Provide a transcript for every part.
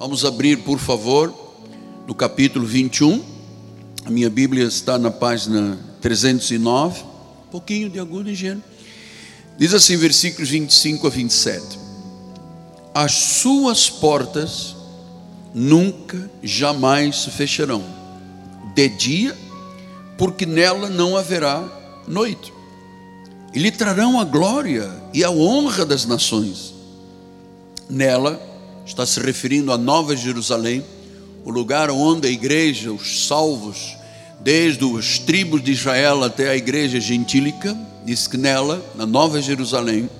Vamos abrir, por favor, no capítulo 21. A minha Bíblia está na página 309. Um pouquinho de agudo engenho. Diz assim, versículos 25 a 27. As suas portas nunca, jamais se fecharão, de dia, porque nela não haverá noite. E lhe trarão a glória e a honra das nações. Nela, está se referindo à Nova Jerusalém, o lugar onde a igreja, os salvos, desde as tribos de Israel até a igreja gentílica, diz que nela, na Nova Jerusalém,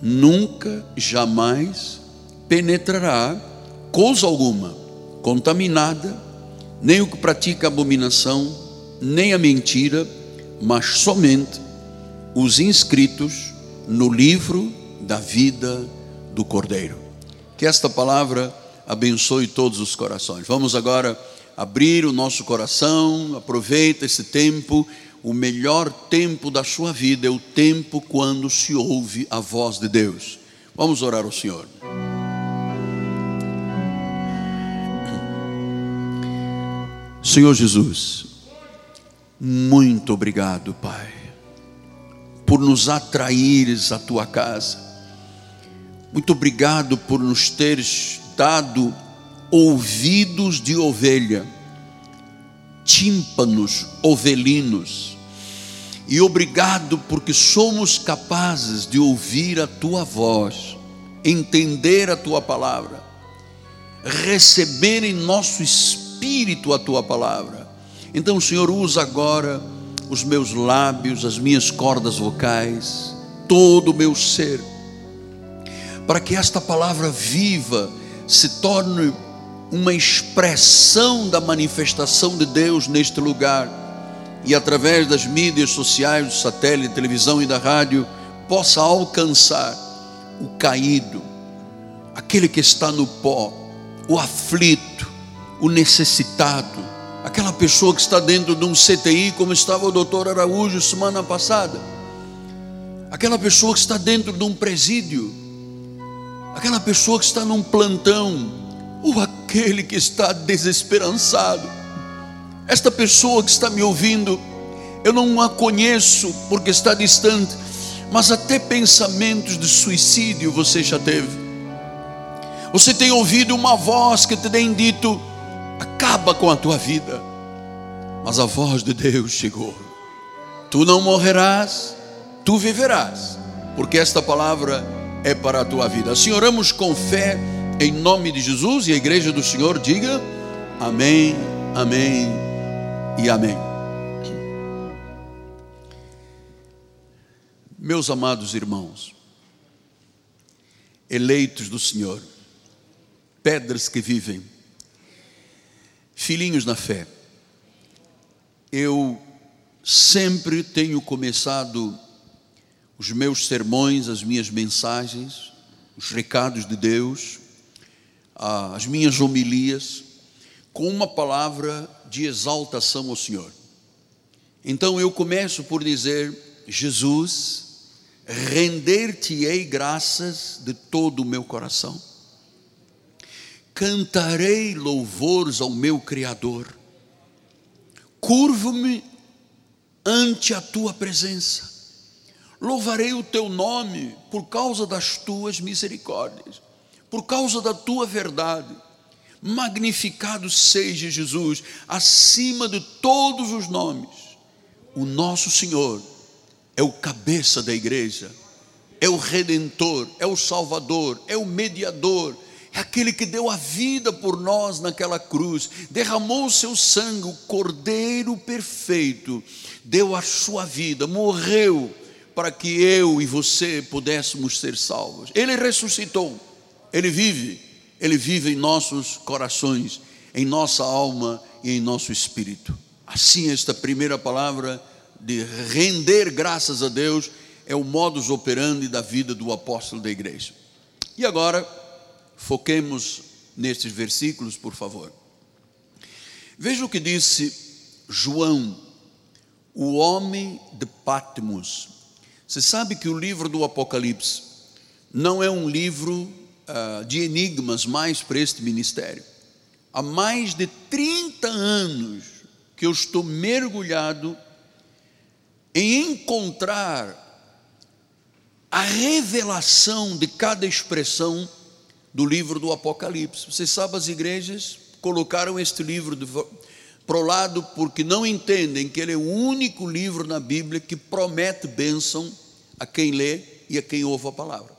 nunca, jamais penetrará coisa alguma contaminada, nem o que pratica abominação, nem a mentira, mas somente os inscritos no livro da vida do Cordeiro. Que esta palavra abençoe todos os corações. Vamos agora abrir o nosso coração, aproveita esse tempo. O melhor tempo da sua vida é o tempo quando se ouve a voz de Deus. Vamos orar ao Senhor. Senhor Jesus, muito obrigado, Pai, por nos atraires à tua casa. Muito obrigado por nos teres dado ouvidos de ovelha, tímpanos ovelinos. E obrigado porque somos capazes de ouvir a tua voz, entender a tua palavra, receber em nosso espírito a tua palavra. Então, Senhor, usa agora os meus lábios, as minhas cordas vocais, todo o meu ser, para que esta palavra viva se torne uma expressão da manifestação de Deus neste lugar. E através das mídias sociais, do satélite, televisão e da rádio, possa alcançar o caído, aquele que está no pó, o aflito, o necessitado, aquela pessoa que está dentro de um CTI, como estava o doutor Araújo semana passada, aquela pessoa que está dentro de um presídio, aquela pessoa que está num plantão, ou aquele que está desesperançado. Esta pessoa que está me ouvindo, eu não a conheço porque está distante, mas até pensamentos de suicídio você já teve. Você tem ouvido uma voz que te tem dito: acaba com a tua vida. Mas a voz de Deus chegou: tu não morrerás, tu viverás, porque esta palavra é para a tua vida. Assim oramos com fé em nome de Jesus e a igreja do Senhor diga amém, amém e amém. Meus amados irmãos, eleitos do Senhor, pedras que vivem, filhinhos na fé, eu sempre tenho começado os meus sermões, as minhas mensagens, os recados de Deus, as minhas homilias, com uma palavra de exaltação ao Senhor. Então eu começo por dizer: Jesus, render-te-ei graças de todo o meu coração, cantarei louvores ao meu Criador, curvo-me ante a tua presença, louvarei o teu nome por causa das tuas misericórdias por causa da tua verdade. Magnificado seja Jesus acima de todos os nomes. O nosso Senhor é o cabeça da igreja, é o redentor, é o salvador, é o mediador, é aquele que deu a vida por nós naquela cruz, derramou o seu sangue, o cordeiro perfeito, deu a sua vida, morreu para que eu e você pudéssemos ser salvos. Ele ressuscitou ele vive, Ele vive em nossos corações, em nossa alma e em nosso espírito. Assim, esta primeira palavra de render graças a Deus é o modus operandi da vida do apóstolo da igreja. E agora, foquemos nestes versículos, por favor. Veja o que disse João, o homem de Patmos. Você sabe que o livro do Apocalipse não é um livro uh, de enigmas mais para este ministério. Há mais de 30 anos que eu estou mergulhado em encontrar a revelação de cada expressão do livro do Apocalipse. Você sabe, as igrejas colocaram este livro para o lado porque não entendem que ele é o único livro na Bíblia que promete bênção a quem lê e a quem ouve a palavra.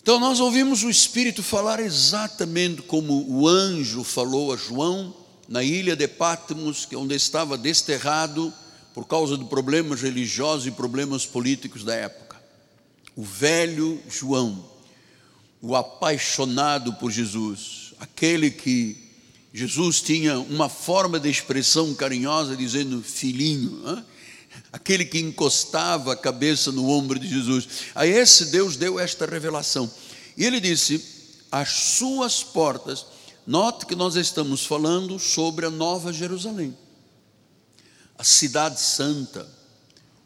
Então nós ouvimos o Espírito falar exatamente como o anjo falou a João na ilha de Patmos, que é onde estava desterrado por causa de problemas religiosos e problemas políticos da época. O velho João, o apaixonado por Jesus, aquele que Jesus tinha uma forma de expressão carinhosa dizendo filhinho, hein? aquele que encostava a cabeça no ombro de Jesus. A esse Deus deu esta revelação. E ele disse: As suas portas, note que nós estamos falando sobre a Nova Jerusalém, a cidade santa,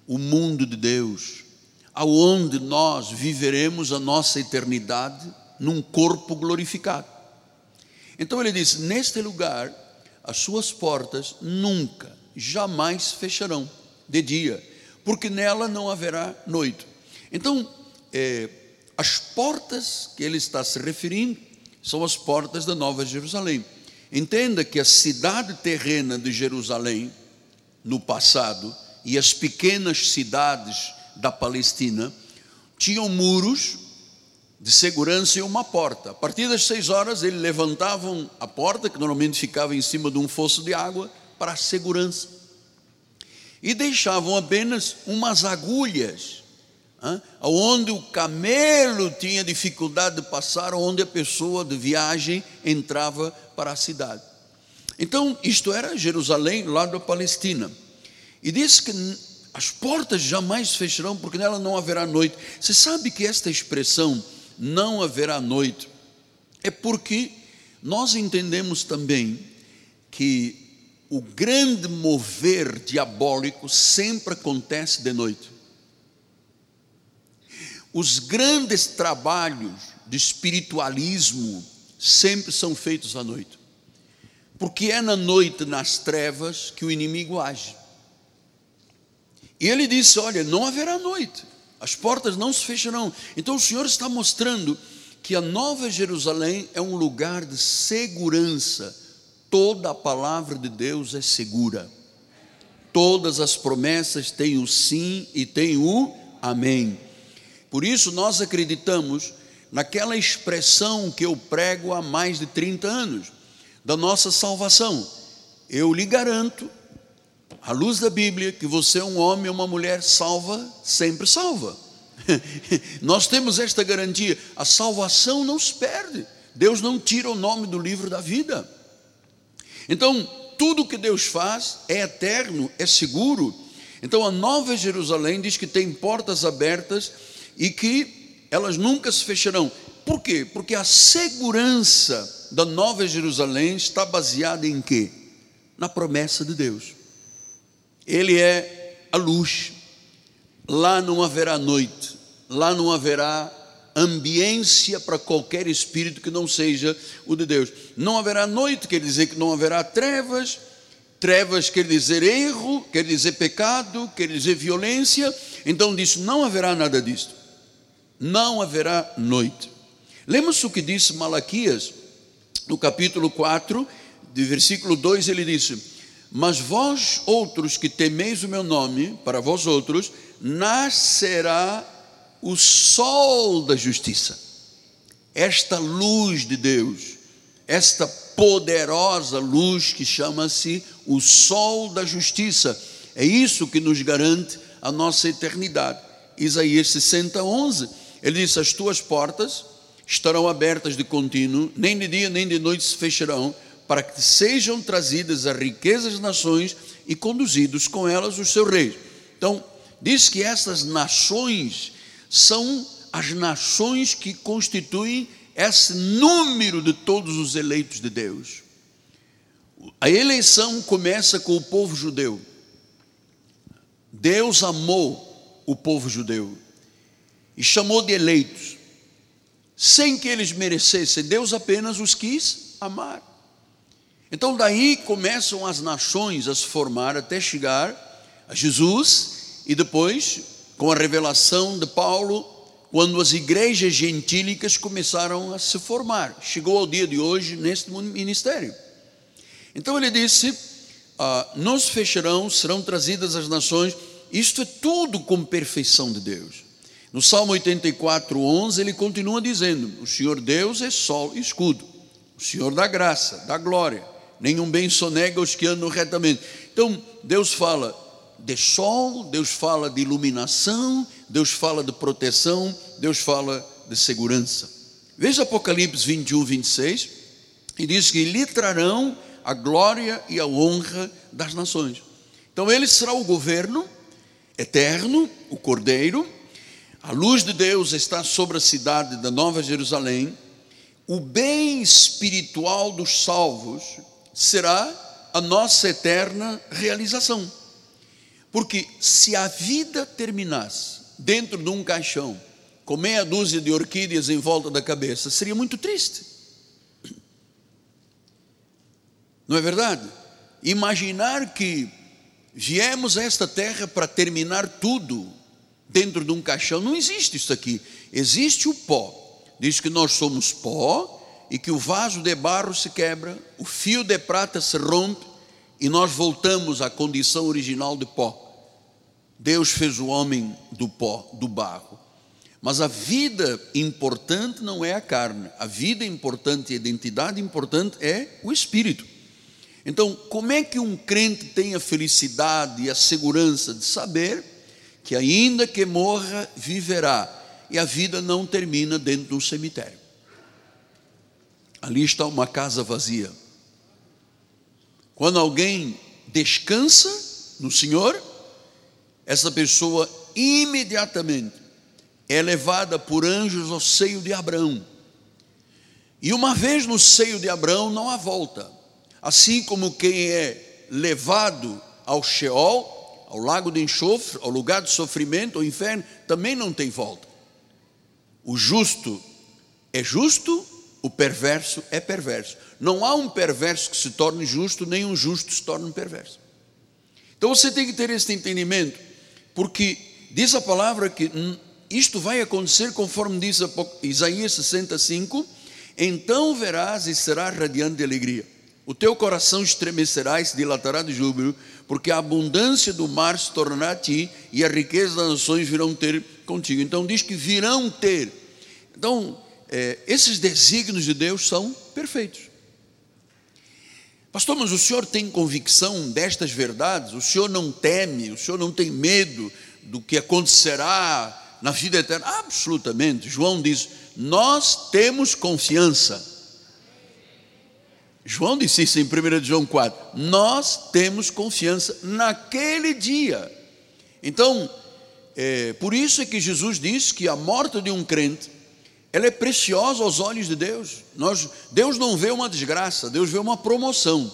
o mundo de Deus, aonde nós viveremos a nossa eternidade num corpo glorificado. Então ele disse: Neste lugar, as suas portas nunca, jamais fecharão de dia, porque nela não haverá noite. Então, é, as portas que ele está se referindo são as portas da Nova Jerusalém. Entenda que a cidade terrena de Jerusalém, no passado, e as pequenas cidades da Palestina, tinham muros de segurança e uma porta. A partir das seis horas, eles levantavam a porta, que normalmente ficava em cima de um fosso de água, para a segurança e deixavam apenas umas agulhas, onde o camelo tinha dificuldade de passar, onde a pessoa de viagem entrava para a cidade. Então, isto era Jerusalém, lá da Palestina. E diz que as portas jamais fecharão, porque nela não haverá noite. Você sabe que esta expressão, não haverá noite, é porque nós entendemos também que o grande mover diabólico sempre acontece de noite. Os grandes trabalhos de espiritualismo sempre são feitos à noite. Porque é na noite, nas trevas, que o inimigo age. E ele disse: Olha, não haverá noite, as portas não se fecharão. Então o Senhor está mostrando que a Nova Jerusalém é um lugar de segurança toda a palavra de Deus é segura. Todas as promessas têm o sim e têm o amém. Por isso nós acreditamos naquela expressão que eu prego há mais de 30 anos, da nossa salvação. Eu lhe garanto, à luz da Bíblia, que você é um homem ou uma mulher salva, sempre salva. Nós temos esta garantia, a salvação não se perde. Deus não tira o nome do livro da vida. Então, tudo que Deus faz é eterno, é seguro. Então, a Nova Jerusalém diz que tem portas abertas e que elas nunca se fecharão. Por quê? Porque a segurança da Nova Jerusalém está baseada em quê? Na promessa de Deus. Ele é a luz. Lá não haverá noite, lá não haverá ambiência para qualquer espírito que não seja o de Deus. Não haverá noite, quer dizer que não haverá trevas, trevas quer dizer erro, quer dizer pecado, quer dizer violência. Então diz: não haverá nada disto. Não haverá noite. Lembra-se o que disse Malaquias, no capítulo 4, de versículo 2, ele disse: Mas vós outros que temeis o meu nome, para vós outros, nascerá o sol da justiça, esta luz de Deus, esta poderosa luz que chama-se o sol da justiça. É isso que nos garante a nossa eternidade. Isaías 60, 11, ele diz: As tuas portas estarão abertas de contínuo, nem de dia nem de noite se fecharão, para que sejam trazidas as riquezas das nações e conduzidos com elas os seus reis. Então, diz que essas nações são as nações que constituem esse número de todos os eleitos de Deus. A eleição começa com o povo judeu. Deus amou o povo judeu e chamou de eleitos. sem que eles merecessem, Deus apenas os quis amar. Então, daí começam as nações a se formar até chegar a Jesus, e depois, com a revelação de Paulo, quando as igrejas gentílicas começaram a se formar. Chegou ao dia de hoje neste ministério. Então ele disse: ah, Nos fecharão, serão trazidas as nações. Isto é tudo com perfeição de Deus. No Salmo 84, 11, ele continua dizendo: O Senhor Deus é sol e escudo, o Senhor dá graça, dá glória nenhum bem sonega os que andam retamente. Então, Deus fala de sol, Deus fala de iluminação, Deus fala de proteção, Deus fala de segurança. Veja Apocalipse 21, 26, e diz que lhe trarão a glória e a honra das nações. Então, ele será o governo eterno, o cordeiro, a luz de Deus está sobre a cidade da Nova Jerusalém, o bem espiritual dos salvos será a nossa eterna realização. Porque se a vida terminasse dentro de um caixão, com meia dúzia de orquídeas em volta da cabeça, seria muito triste. Não é verdade? Imaginar que viemos a esta terra para terminar tudo dentro de um caixão, não existe isso aqui. Existe o pó. Diz que nós somos pó e que o vaso de barro se quebra, o fio de prata se rompe e nós voltamos à condição original de pó. Deus fez o homem do pó, do barro. Mas a vida importante não é a carne, a vida importante e a identidade importante é o espírito. Então, como é que um crente tem a felicidade e a segurança de saber que, ainda que morra, viverá e a vida não termina dentro de um cemitério? Ali está uma casa vazia. Quando alguém descansa no Senhor, essa pessoa imediatamente é levada por anjos ao seio de Abraão. E uma vez no seio de Abraão não há volta. Assim como quem é levado ao Sheol, ao lago de enxofre, ao lugar de sofrimento, ao inferno, também não tem volta. O justo é justo o perverso é perverso. Não há um perverso que se torne justo, nem um justo se torne perverso. Então você tem que ter esse entendimento, porque diz a palavra que isto vai acontecer conforme diz Isaías 65: então verás e serás radiante de alegria. O teu coração estremecerá e se dilatará de júbilo, porque a abundância do mar se tornará a ti e a riqueza das nações virão ter contigo. Então diz que virão ter. Então, é, esses desígnios de Deus são perfeitos. Pastor, mas o senhor tem convicção destas verdades? O senhor não teme? O senhor não tem medo do que acontecerá na vida eterna? Absolutamente. João diz: Nós temos confiança. João disse isso em 1 João 4. Nós temos confiança naquele dia. Então, é, por isso é que Jesus diz que a morte de um crente ela é preciosa aos olhos de Deus. Nós, Deus não vê uma desgraça, Deus vê uma promoção.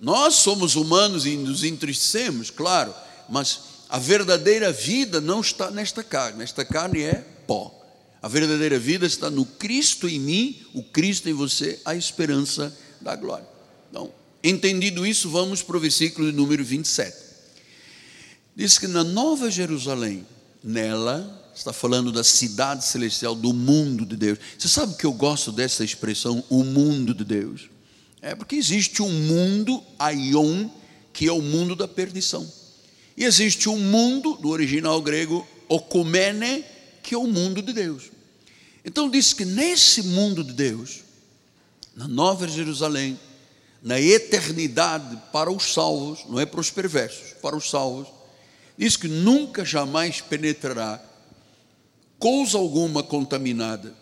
Nós somos humanos e nos entristecemos, claro, mas a verdadeira vida não está nesta carne, esta carne é pó. A verdadeira vida está no Cristo em mim, o Cristo em você, a esperança da glória. Então, entendido isso, vamos para o versículo número 27. Diz que na Nova Jerusalém, nela, está falando da cidade celestial, do mundo de Deus. Você sabe que eu gosto dessa expressão, o mundo de Deus? É porque existe um mundo, aion, que é o mundo da perdição. E existe um mundo, do original grego, okumene, que é o mundo de Deus. Então diz que nesse mundo de Deus, na Nova Jerusalém, na eternidade para os salvos, não é para os perversos, para os salvos, diz que nunca jamais penetrará coisa alguma contaminada,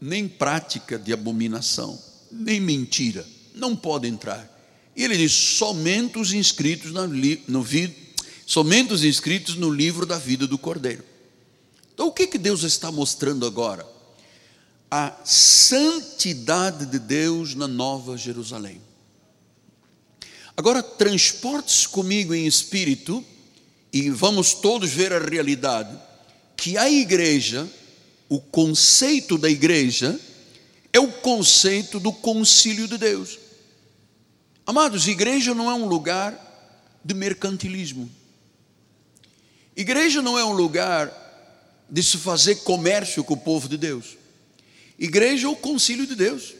nem prática de abominação, nem mentira, não pode entrar. E ele diz: somente os inscritos no, no, somente os inscritos no livro da vida do Cordeiro. Então, o que, que Deus está mostrando agora? A santidade de Deus na Nova Jerusalém. Agora, transporte-se comigo em espírito e vamos todos ver a realidade que a igreja o conceito da igreja é o conceito do concílio de Deus. Amados, igreja não é um lugar de mercantilismo. Igreja não é um lugar de se fazer comércio com o povo de Deus. Igreja é o concílio de Deus.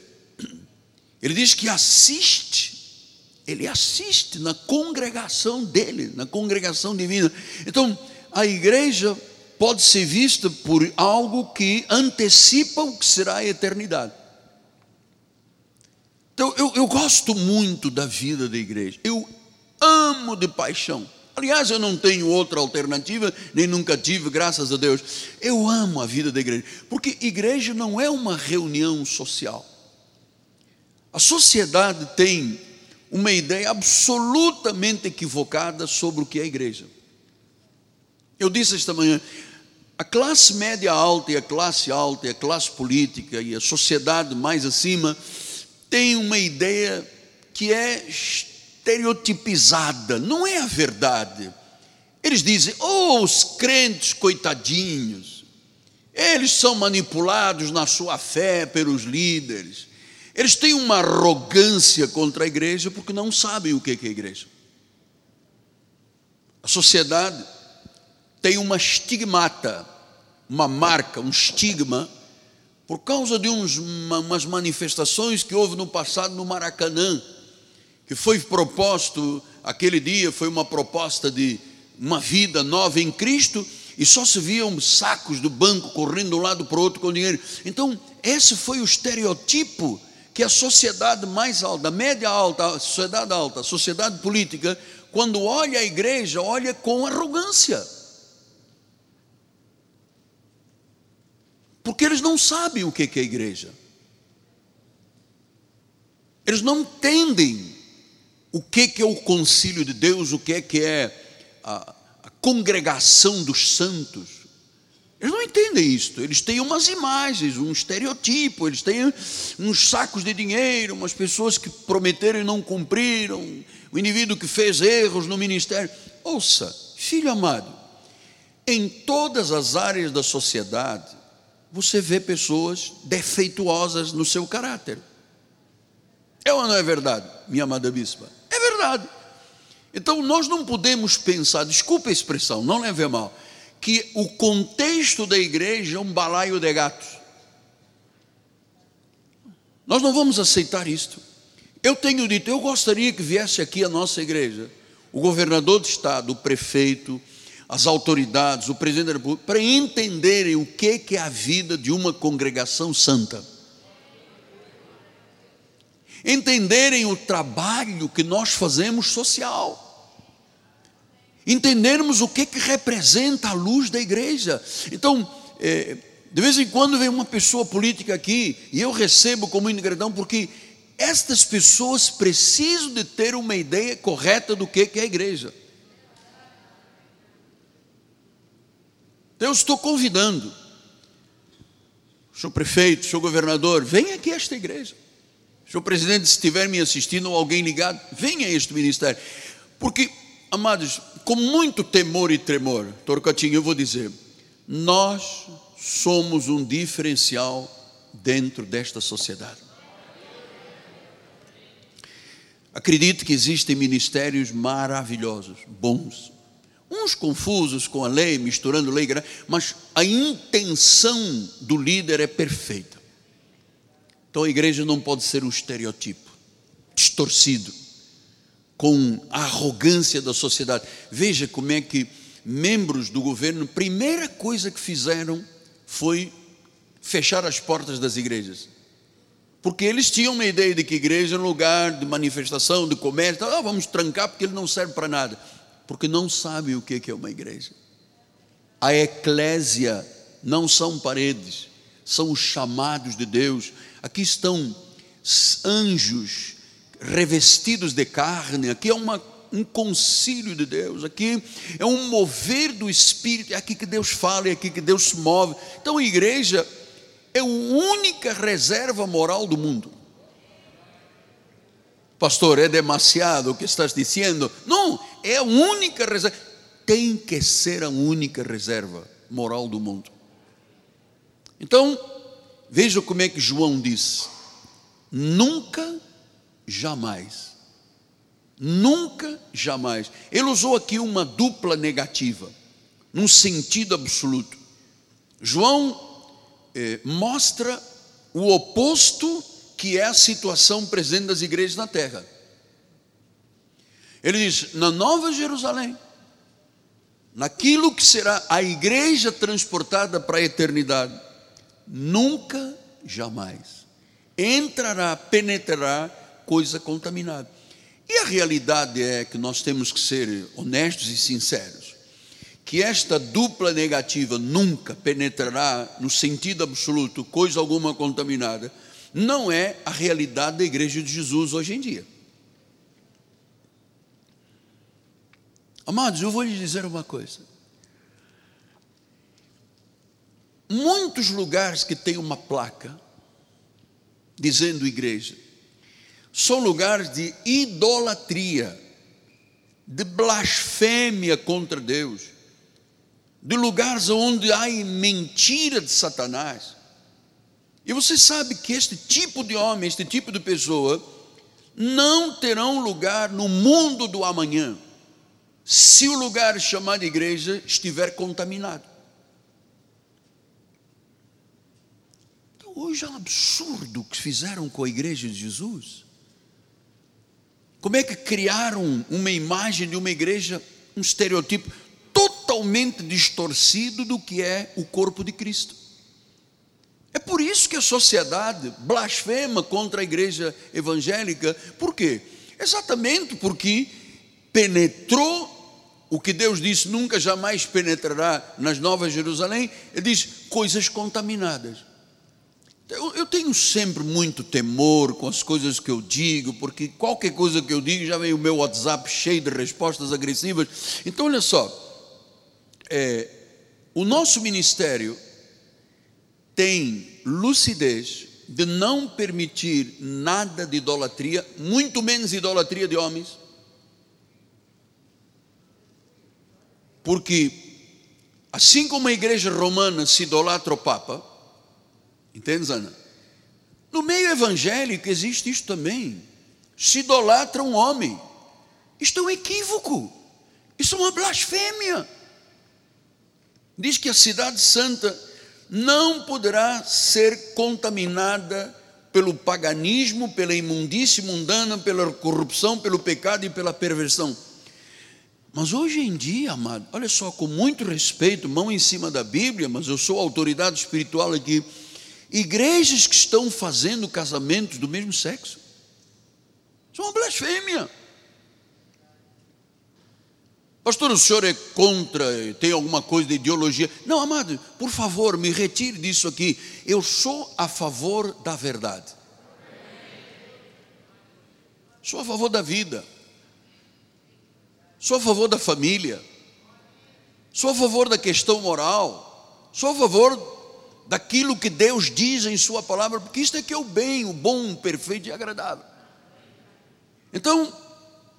Ele diz que assiste, ele assiste na congregação dele, na congregação divina. Então, a igreja pode ser vista por algo que antecipa o que será a eternidade. Então, eu, eu gosto muito da vida da igreja, eu amo de paixão. Aliás, eu não tenho outra alternativa, nem nunca tive, graças a Deus. Eu amo a vida da igreja, porque igreja não é uma reunião social. A sociedade tem uma ideia absolutamente equivocada sobre o que é igreja. Eu disse esta manhã, a classe média alta e a classe alta e a classe política e a sociedade mais acima tem uma ideia que é estereotipizada, não é a verdade. Eles dizem, oh, os crentes coitadinhos, eles são manipulados na sua fé pelos líderes, eles têm uma arrogância contra a igreja porque não sabem o que é a igreja. A sociedade tem uma estigmata, uma marca, um estigma, por causa de uns, uma, umas manifestações que houve no passado no Maracanã que foi proposto aquele dia, foi uma proposta de uma vida nova em Cristo, e só se viam sacos do banco correndo de um lado para o outro com dinheiro. Então, esse foi o estereotipo que a sociedade mais alta, média alta, a sociedade alta, a sociedade política, quando olha a igreja, olha com arrogância. Porque eles não sabem o que é a igreja. Eles não entendem o que, é o concílio de Deus, o que é a, congregação dos santos. Eles não entendem isto, eles têm umas imagens, um estereotipo, eles têm uns sacos de dinheiro, umas pessoas que prometeram e não cumpriram, o indivíduo que fez erros no ministério. Ouça, filho amado, em todas as áreas da sociedade, você vê pessoas defeituosas no seu caráter. É ou não é verdade, minha amada bispa? verdade. Então nós não podemos pensar, desculpa a expressão, não leve mal, que o contexto da igreja é um balaio de gatos. Nós não vamos aceitar isto. Eu tenho dito, eu gostaria que viesse aqui a nossa igreja, o governador do estado, o prefeito, as autoridades, o presidente da república, para entenderem o que é a vida de uma congregação santa entenderem o trabalho que nós fazemos social, entendermos o que, que representa a luz da igreja. Então, é, de vez em quando vem uma pessoa política aqui e eu recebo como ingratidão porque estas pessoas precisam de ter uma ideia correta do que, que é a igreja. Então, eu estou convidando, senhor prefeito, senhor governador, venha aqui a esta igreja. Senhor presidente, se estiver me assistindo ou alguém ligado, venha a este ministério. Porque, amados, com muito temor e tremor, Torcatinho, eu vou dizer, nós somos um diferencial dentro desta sociedade. Acredito que existem ministérios maravilhosos, bons, uns confusos com a lei, misturando lei, mas a intenção do líder é perfeita. Então a igreja não pode ser um estereotipo distorcido, com a arrogância da sociedade. Veja como é que membros do governo, primeira coisa que fizeram foi fechar as portas das igrejas. Porque eles tinham uma ideia de que igreja é um lugar de manifestação, de comércio, ah, vamos trancar porque ele não serve para nada. Porque não sabem o que é uma igreja. A eclésia não são paredes, são os chamados de Deus, aqui estão anjos revestidos de carne, aqui é uma, um concílio de Deus, aqui é um mover do Espírito, é aqui que Deus fala, é aqui que Deus se move. Então a igreja é a única reserva moral do mundo. Pastor, é demasiado o que estás dizendo? Não, é a única reserva. Tem que ser a única reserva moral do mundo. Então, veja como é que João disse: nunca, jamais. Nunca, jamais. Ele usou aqui uma dupla negativa, num sentido absoluto. João eh, mostra o oposto que é a situação presente das igrejas na terra. Ele diz: na Nova Jerusalém, naquilo que será a igreja transportada para a eternidade, nunca, jamais entrará, penetrará coisa contaminada. E a realidade é que nós temos que ser honestos e sinceros, que esta dupla negativa nunca penetrará no sentido absoluto coisa alguma contaminada, não é a realidade da igreja de Jesus hoje em dia. Amados, eu vou lhes dizer uma coisa. Muitos lugares que tem uma placa dizendo igreja são lugares de idolatria, de blasfêmia contra Deus, de lugares onde há mentira de Satanás. E você sabe que este tipo de homem, este tipo de pessoa, não terão lugar no mundo do amanhã se o lugar chamado igreja estiver contaminado. Então, hoje é um absurdo o que fizeram com a igreja de Jesus. Como é que criaram uma imagem de uma igreja, um estereotipo totalmente distorcido do que é o corpo de Cristo? É por isso que a sociedade blasfema contra a igreja evangélica. Por quê? Exatamente porque penetrou o que Deus disse nunca jamais penetrará nas Novas Jerusalém, ele diz coisas contaminadas. Eu, eu, tenho sempre muito temor com as coisas que eu digo, porque qualquer coisa que eu digo já vem o meu WhatsApp cheio de respostas agressivas. Então, olha só, é, o nosso ministério tem lucidez de não permitir nada de idolatria, muito menos idolatria de homens Porque, assim como a igreja romana se idolatra o Papa, entende, Ana? No meio evangélico existe isto também. Se idolatra um homem. Isto é um equívoco. Isso é uma blasfêmia. Diz que a cidade santa não poderá ser contaminada pelo paganismo, pela imundície mundana, pela corrupção, pelo pecado e pela perversão. Mas hoje em dia, amado, olha só, com muito respeito, mão em cima da Bíblia, mas eu sou autoridade espiritual aqui. Igrejas que estão fazendo casamentos do mesmo sexo. Isso é uma blasfêmia. Pastor, o senhor é contra, tem alguma coisa de ideologia? Não, amado, por favor, me retire disso aqui. Eu sou a favor da verdade. Sou a favor da vida. Sou a favor da família. Sou a favor da questão moral. Sou a favor daquilo que Deus diz em Sua palavra, porque isto é que é o bem, o bom, o perfeito e agradável. Então,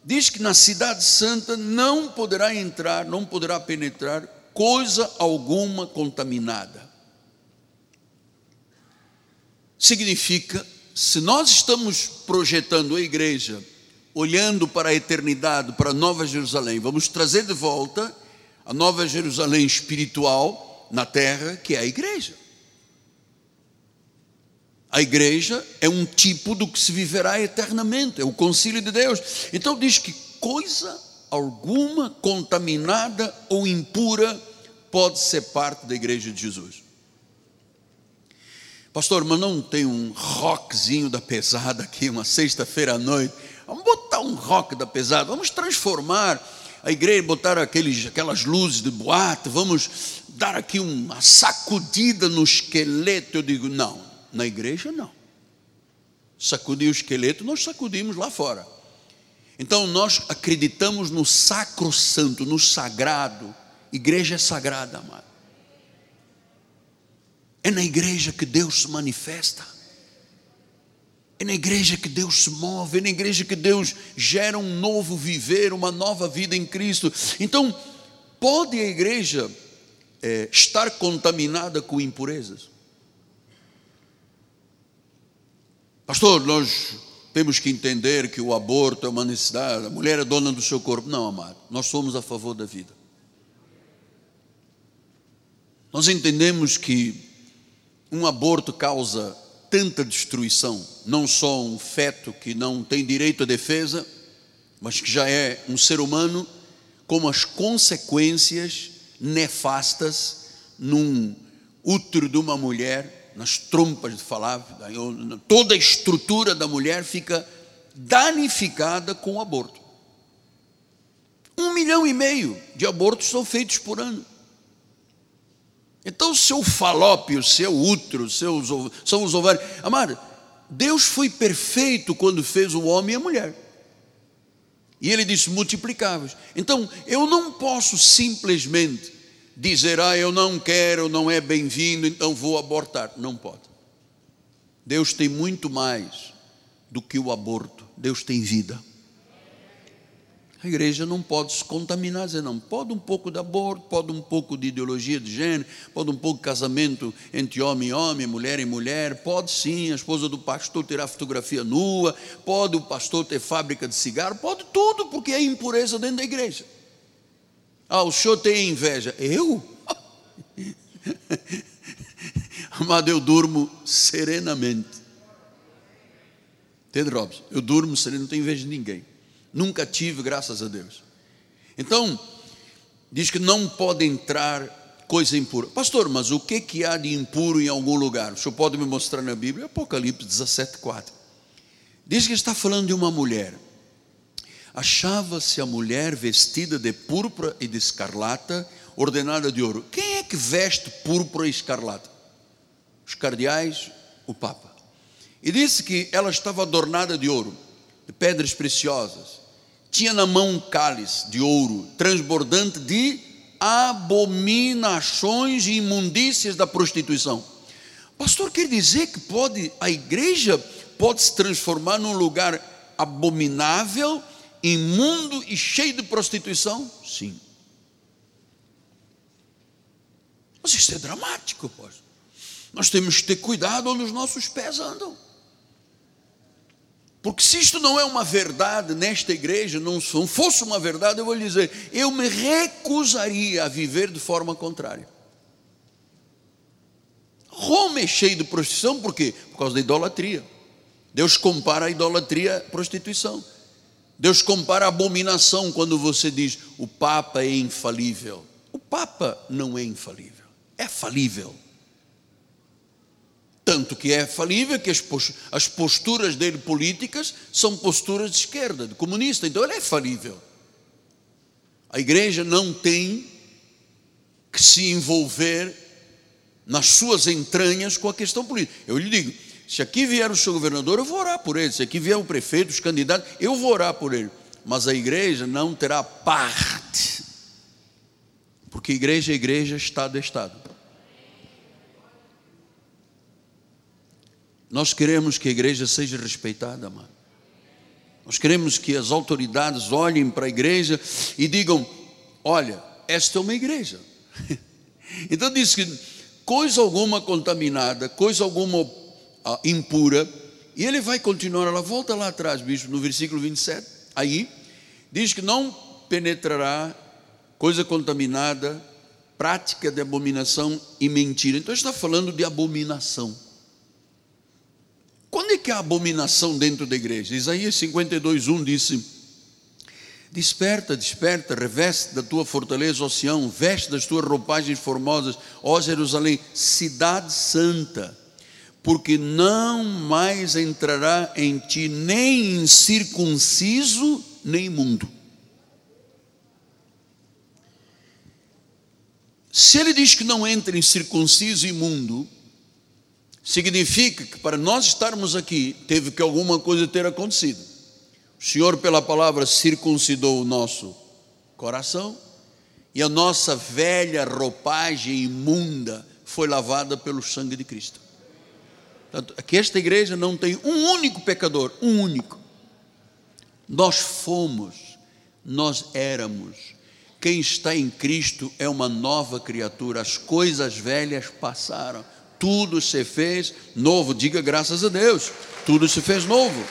diz que na Cidade Santa não poderá entrar, não poderá penetrar coisa alguma contaminada. Significa, se nós estamos projetando a igreja olhando para a eternidade, para a Nova Jerusalém, vamos trazer de volta a Nova Jerusalém espiritual na terra, que é a igreja. A igreja é um tipo do que se viverá eternamente, é o concílio de Deus. Então diz que coisa alguma contaminada ou impura pode ser parte da igreja de Jesus. Pastor, mas não tem um rockzinho da pesada aqui, uma sexta-feira à noite Vamos botar um rock da pesada, vamos transformar a igreja, botar aqueles, aquelas luzes de boate, vamos dar aqui uma sacudida no esqueleto. Eu digo, não, na igreja não. Sacudir o esqueleto, nós sacudimos lá fora. Então nós acreditamos no sacro santo, no sagrado. Igreja é sagrada, amado. É na igreja que Deus se manifesta. É na igreja que Deus se move, é na igreja que Deus gera um novo viver, uma nova vida em Cristo. Então, pode a igreja é, estar contaminada com impurezas? Pastor, nós temos que entender que o aborto é uma necessidade, a mulher é dona do seu corpo. Não, amado, nós somos a favor da vida. Nós entendemos que um aborto causa tanta destruição, não só um feto que não tem direito à defesa, mas que já é um ser humano, como as consequências nefastas num útero de uma mulher, nas trompas de falar, toda a estrutura da mulher fica danificada com o aborto. Um milhão e meio de abortos são feitos por ano. Então, seu falópio, seu útero, seus, são os ovários. Amado, Deus foi perfeito quando fez o homem e a mulher. E ele disse multiplicáveis. Então, eu não posso simplesmente dizer, ah, eu não quero, não é bem-vindo, então vou abortar. Não pode. Deus tem muito mais do que o aborto. Deus tem vida. A igreja não pode se contaminar, dizer, não, pode um pouco de aborto, pode um pouco de ideologia de gênero, pode um pouco de casamento entre homem e homem, mulher e mulher, pode sim a esposa do pastor tirar fotografia nua, pode o pastor ter fábrica de cigarro, pode tudo, porque é impureza dentro da igreja. Ah, o senhor tem inveja. Eu? Amado, eu durmo serenamente. Pedro Robson, eu durmo sereno, não tenho inveja de ninguém. Nunca tive, graças a Deus. Então, diz que não pode entrar coisa impura. Pastor, mas o que, que há de impuro em algum lugar? O senhor pode me mostrar na Bíblia? Apocalipse 17, 4. Diz que está falando de uma mulher. Achava-se a mulher vestida de púrpura e de escarlata, ordenada de ouro. Quem é que veste púrpura e escarlata? Os cardeais, o Papa. E disse que ela estava adornada de ouro, de pedras preciosas tinha na mão um cálice de ouro transbordante de abominações e imundícias da prostituição. Pastor, quer dizer que pode a igreja pode se transformar num lugar abominável, imundo e cheio de prostituição? Sim. Mas isso é dramático, pois. Nós temos que ter cuidado onde os nossos pés andam. Porque se isto não é uma verdade nesta igreja, não fosse uma verdade, eu vou lhe dizer, eu me recusaria a viver de forma contrária. Roma é cheio de prostituição, por quê? Por causa da idolatria. Deus compara a idolatria à prostituição. Deus compara a abominação quando você diz o Papa é infalível. O Papa não é infalível, é falível. Tanto que é falível que as posturas dele políticas são posturas de esquerda, de comunista, então ele é falível. A igreja não tem que se envolver nas suas entranhas com a questão política. Eu lhe digo, se aqui vier o seu governador, eu vou orar por ele. Se aqui vier o prefeito, os candidatos, eu vou orar por ele. Mas a igreja não terá parte. Porque igreja é igreja, Estado é Estado. Nós queremos que a igreja seja respeitada, mano. Nós queremos que as autoridades olhem para a igreja e digam: olha, esta é uma igreja. Então diz que coisa alguma contaminada, coisa alguma impura, e ele vai continuar, ela volta lá atrás, bicho, no versículo 27, aí, diz que não penetrará coisa contaminada, prática de abominação e mentira. Então está falando de abominação. Quando é que há abominação dentro da igreja? Isaías 52, 1 disse: Desperta, desperta, reveste da tua fortaleza, Sião, veste das tuas roupagens formosas, ó Jerusalém, cidade santa, porque não mais entrará em ti nem incircunciso, nem imundo. Se ele diz que não entra em circunciso e imundo, significa que para nós estarmos aqui, teve que alguma coisa ter acontecido. O Senhor, pela palavra, circuncidou o nosso coração e a nossa velha roupagem imunda foi lavada pelo sangue de Cristo. Aqui esta igreja não tem um único pecador, um único. Nós fomos, nós éramos. Quem está em Cristo é uma nova criatura, as coisas velhas passaram tudo se fez novo. Diga graças a Deus, tudo se fez novo.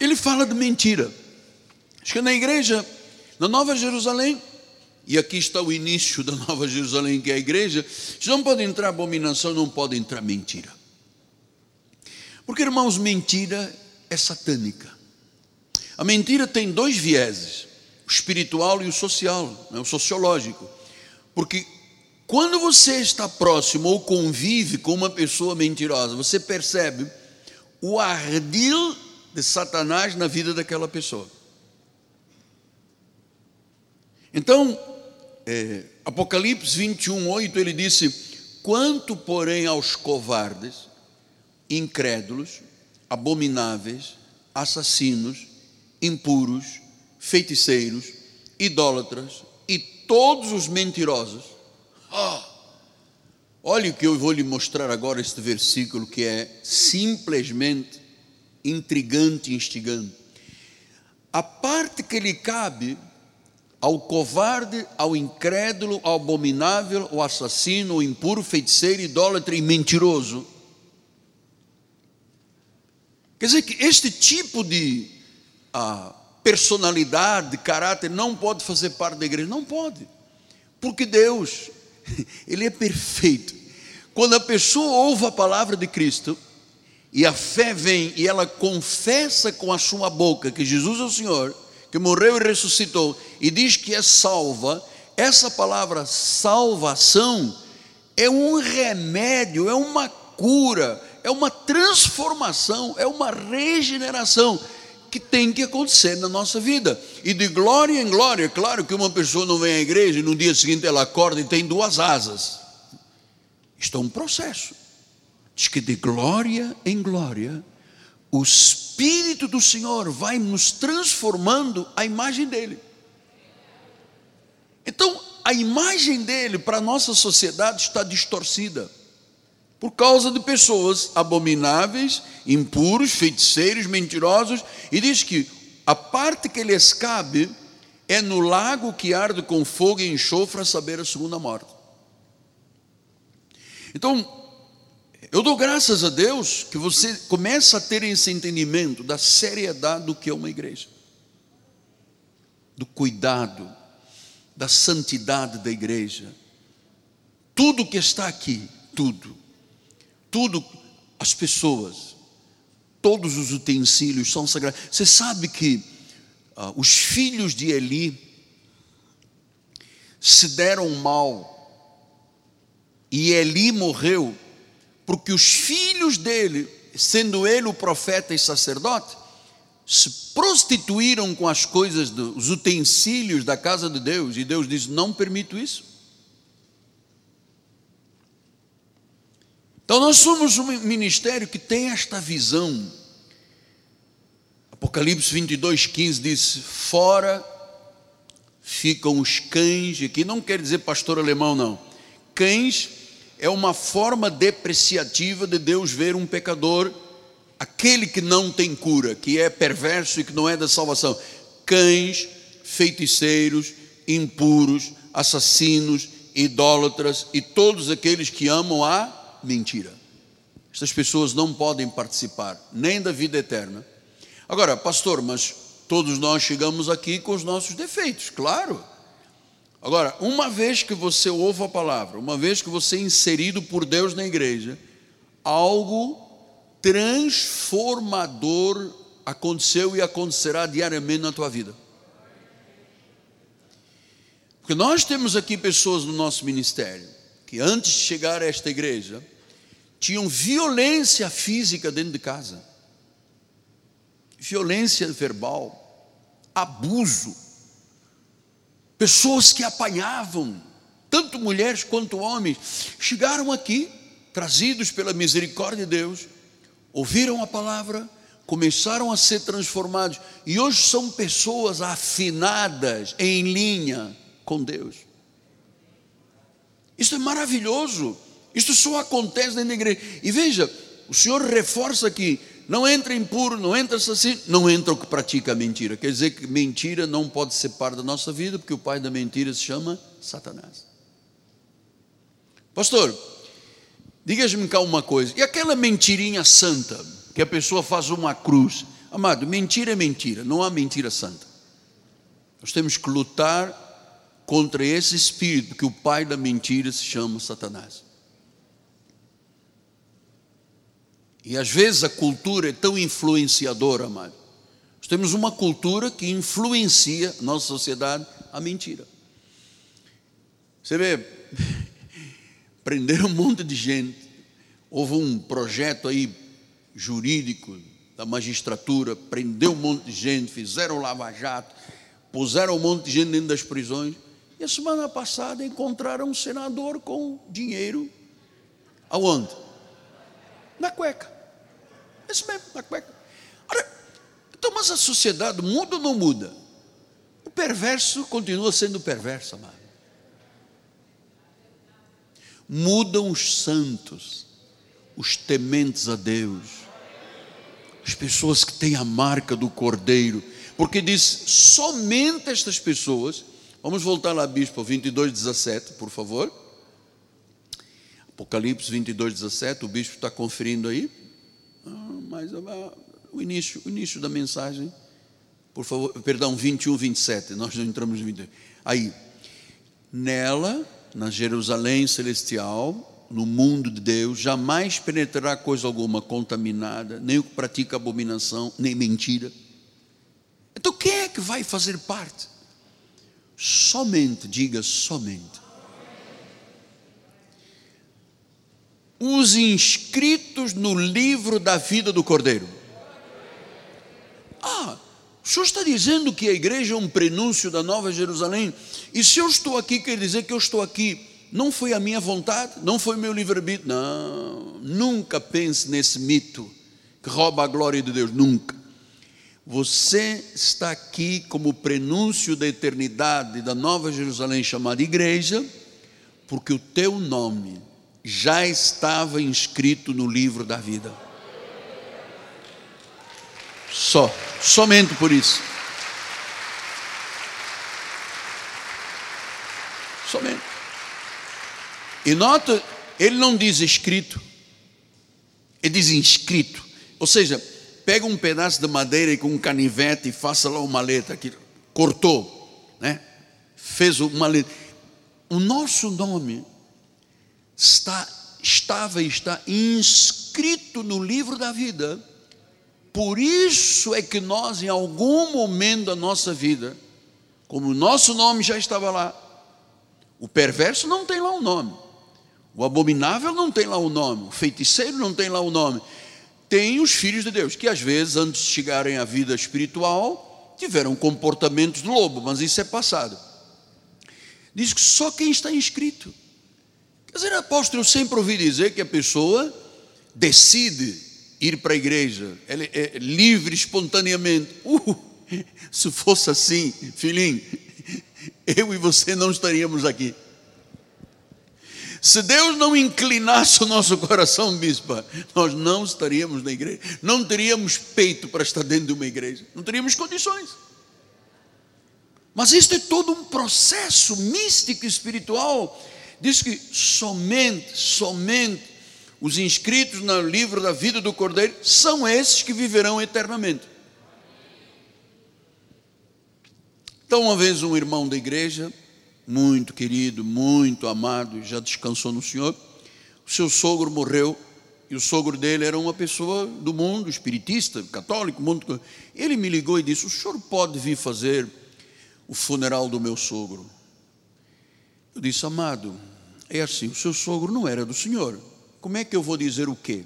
Ele fala de mentira. Acho que na igreja, na Nova Jerusalém, e aqui está o início da Nova Jerusalém, que é a igreja, não pode entrar abominação, não pode entrar mentira. Porque, irmãos, mentira é satânica. A mentira tem dois vieses, o espiritual e o social, né, o sociológico. Porque quando você está próximo ou convive com uma pessoa mentirosa, você percebe o ardil de Satanás na vida daquela pessoa. Então, é, Apocalipse 21, 8, ele disse: Quanto, porém, aos covardes, incrédulos, abomináveis, assassinos, impuros, feiticeiros, idólatras e todos os mentirosos. Oh, olha o que eu vou lhe mostrar agora, este versículo que é simplesmente intrigante instigante. A parte que lhe cabe ao covarde, ao incrédulo, ao abominável, ao assassino, ao impuro, feiticeiro, idólatra e mentiroso. Quer dizer que este tipo de ah, personalidade, de caráter, não pode fazer parte da igreja. Não pode. Porque Deus, Ele é perfeito. Quando a pessoa ouve a palavra de Cristo, e a fé vem e ela confessa com a sua boca que Jesus é o Senhor, que morreu e ressuscitou, e diz que é salva, essa palavra salvação é um remédio, é uma cura, é uma transformação, é uma regeneração que tem que acontecer na nossa vida. E de glória em glória, claro que uma pessoa não vem à igreja e no dia seguinte ela acorda e tem duas asas. Isto é um processo. Diz que de glória em glória, o Espírito do Senhor vai nos transformando a imagem dele. Então, a imagem dele para a nossa sociedade está distorcida por causa de pessoas abomináveis, impuros, feiticeiros, mentirosos, e diz que a parte que lhes cabe é no lago que arde com fogo e enxofre a saber a segunda morte. Então, eu dou graças a Deus que você começa a ter esse entendimento da seriedade do que é uma igreja, do cuidado, da santidade da igreja. Tudo que está aqui, tudo, tudo, as pessoas, todos os utensílios são sagrados. Você sabe que ah, os filhos de Eli se deram mal e Eli morreu porque os filhos dele, sendo ele o profeta e sacerdote, se prostituíram com as coisas, dos utensílios da casa de Deus, e Deus diz: Não permito isso. Então, nós somos um ministério que tem esta visão. Apocalipse 22, 15 diz: Fora ficam os cães, aqui não quer dizer pastor alemão, não. Cães é uma forma depreciativa de Deus ver um pecador, aquele que não tem cura, que é perverso e que não é da salvação. Cães, feiticeiros, impuros, assassinos, idólatras e todos aqueles que amam a mentira. Estas pessoas não podem participar nem da vida eterna. Agora, pastor, mas todos nós chegamos aqui com os nossos defeitos, claro. Agora, uma vez que você ouve a palavra, uma vez que você é inserido por Deus na igreja, algo transformador aconteceu e acontecerá diariamente na tua vida. Porque nós temos aqui pessoas no nosso ministério que antes de chegar a esta igreja tinham violência física dentro de casa, violência verbal, abuso pessoas que apanhavam, tanto mulheres quanto homens, chegaram aqui, trazidos pela misericórdia de Deus, ouviram a palavra, começaram a ser transformados e hoje são pessoas afinadas em linha com Deus. Isso é maravilhoso. Isso só acontece da igreja. E veja, o Senhor reforça aqui: não entra impuro, não entra assassino, não entra o que pratica mentira. Quer dizer que mentira não pode ser parte da nossa vida, porque o pai da mentira se chama Satanás. Pastor, diga-me cá uma coisa, e aquela mentirinha santa, que a pessoa faz uma cruz? Amado, mentira é mentira, não há mentira santa. Nós temos que lutar contra esse espírito que o pai da mentira se chama Satanás. E às vezes a cultura é tão influenciadora, amado. Nós temos uma cultura que influencia a nossa sociedade a mentira. Você vê, prenderam um monte de gente. Houve um projeto aí jurídico da magistratura, prendeu um monte de gente, fizeram lava-jato, puseram um monte de gente dentro das prisões. E a semana passada encontraram um senador com dinheiro. Aonde? Na cueca. Isso mesmo, na cueca. Ora, então, mas a sociedade muda ou não muda? O perverso continua sendo perverso, amado. Mudam os santos, os tementes a Deus, as pessoas que têm a marca do Cordeiro, porque diz somente estas pessoas. Vamos voltar lá, bispo, 22, 17, por favor. Apocalipse 22, 17, o bispo está conferindo aí. Ah, mas ah, o início, o início da mensagem, por favor, perdão, 21, 27, nós não entramos no 22. Aí, nela, na Jerusalém celestial, no mundo de Deus, jamais penetrará coisa alguma contaminada, nem o que pratica abominação, nem mentira. Então quem é que vai fazer parte? Somente, diga somente os inscritos no livro da vida do Cordeiro. Ah, o senhor está dizendo que a igreja é um prenúncio da Nova Jerusalém? E se eu estou aqui, quer dizer que eu estou aqui. Não foi a minha vontade, não foi meu livre-arbítrio. Não, nunca pense nesse mito que rouba a glória de Deus, nunca. Você está aqui como prenúncio da eternidade da Nova Jerusalém chamada igreja, porque o teu nome já estava inscrito no livro da vida. Só, somente por isso. Somente. E nota, ele não diz escrito, ele diz inscrito. Ou seja, pega um pedaço de madeira e com um canivete e faça lá uma letra que cortou, né? Fez uma letra. O nosso nome está, estava e está inscrito no livro da vida. Por isso é que nós, em algum momento da nossa vida, como o nosso nome já estava lá, o perverso não tem lá o nome, o abominável não tem lá o nome, o feiticeiro não tem lá o nome. Tem os filhos de Deus, que às vezes, antes de chegarem à vida espiritual, tiveram comportamentos de lobo, mas isso é passado. Diz que só quem está inscrito Dizer, apóstolo, eu sempre ouvi dizer que a pessoa decide ir para a igreja, ela é livre espontaneamente. Uh, se fosse assim, filhinho, eu e você não estaríamos aqui. Se Deus não inclinasse o nosso coração, bispa, nós não estaríamos na igreja, não teríamos peito para estar dentro de uma igreja, não teríamos condições. Mas isto é todo um processo místico espiritual diz que somente, somente os inscritos no livro da vida do Cordeiro são esses que viverão eternamente. Então, uma vez, um irmão da igreja, muito querido, muito amado, já descansou no Senhor, o seu sogro morreu, e o sogro dele era uma pessoa do mundo, espiritista, católico, mundo. Ele me ligou e disse: O senhor pode vir fazer o funeral do meu sogro? Eu disse, amado, é assim: o seu sogro não era do senhor. Como é que eu vou dizer o quê?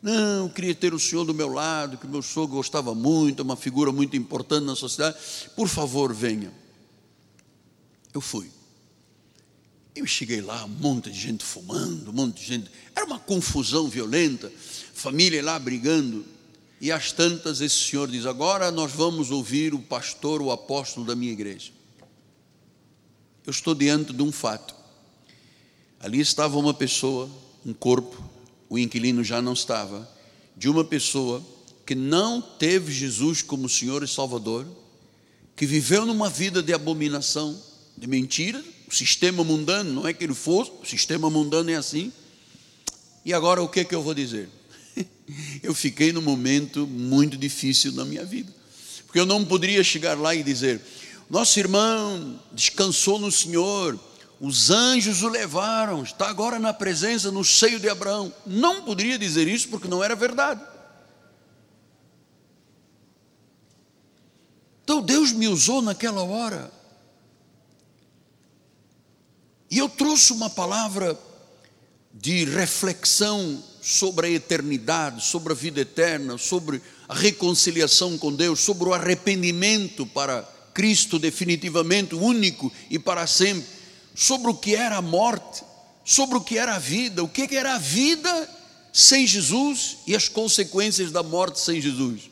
Não, queria ter o senhor do meu lado, que meu sogro gostava muito, é uma figura muito importante na sociedade. Por favor, venha. Eu fui. Eu cheguei lá, um monte de gente fumando, um monte de gente. Era uma confusão violenta, família lá brigando. E às tantas, esse senhor diz: Agora nós vamos ouvir o pastor, o apóstolo da minha igreja. Eu estou diante de um fato. Ali estava uma pessoa, um corpo, o inquilino já não estava, de uma pessoa que não teve Jesus como Senhor e Salvador, que viveu numa vida de abominação, de mentira, o sistema mundano, não é que ele fosse, o sistema mundano é assim. E agora o que é que eu vou dizer? Eu fiquei num momento muito difícil na minha vida, porque eu não poderia chegar lá e dizer: nosso irmão descansou no Senhor, os anjos o levaram, está agora na presença, no seio de Abraão. Não poderia dizer isso porque não era verdade. Então Deus me usou naquela hora. E eu trouxe uma palavra de reflexão sobre a eternidade, sobre a vida eterna, sobre a reconciliação com Deus, sobre o arrependimento para Cristo definitivamente único e para sempre sobre o que era a morte, sobre o que era a vida, o que era a vida sem Jesus e as consequências da morte sem Jesus.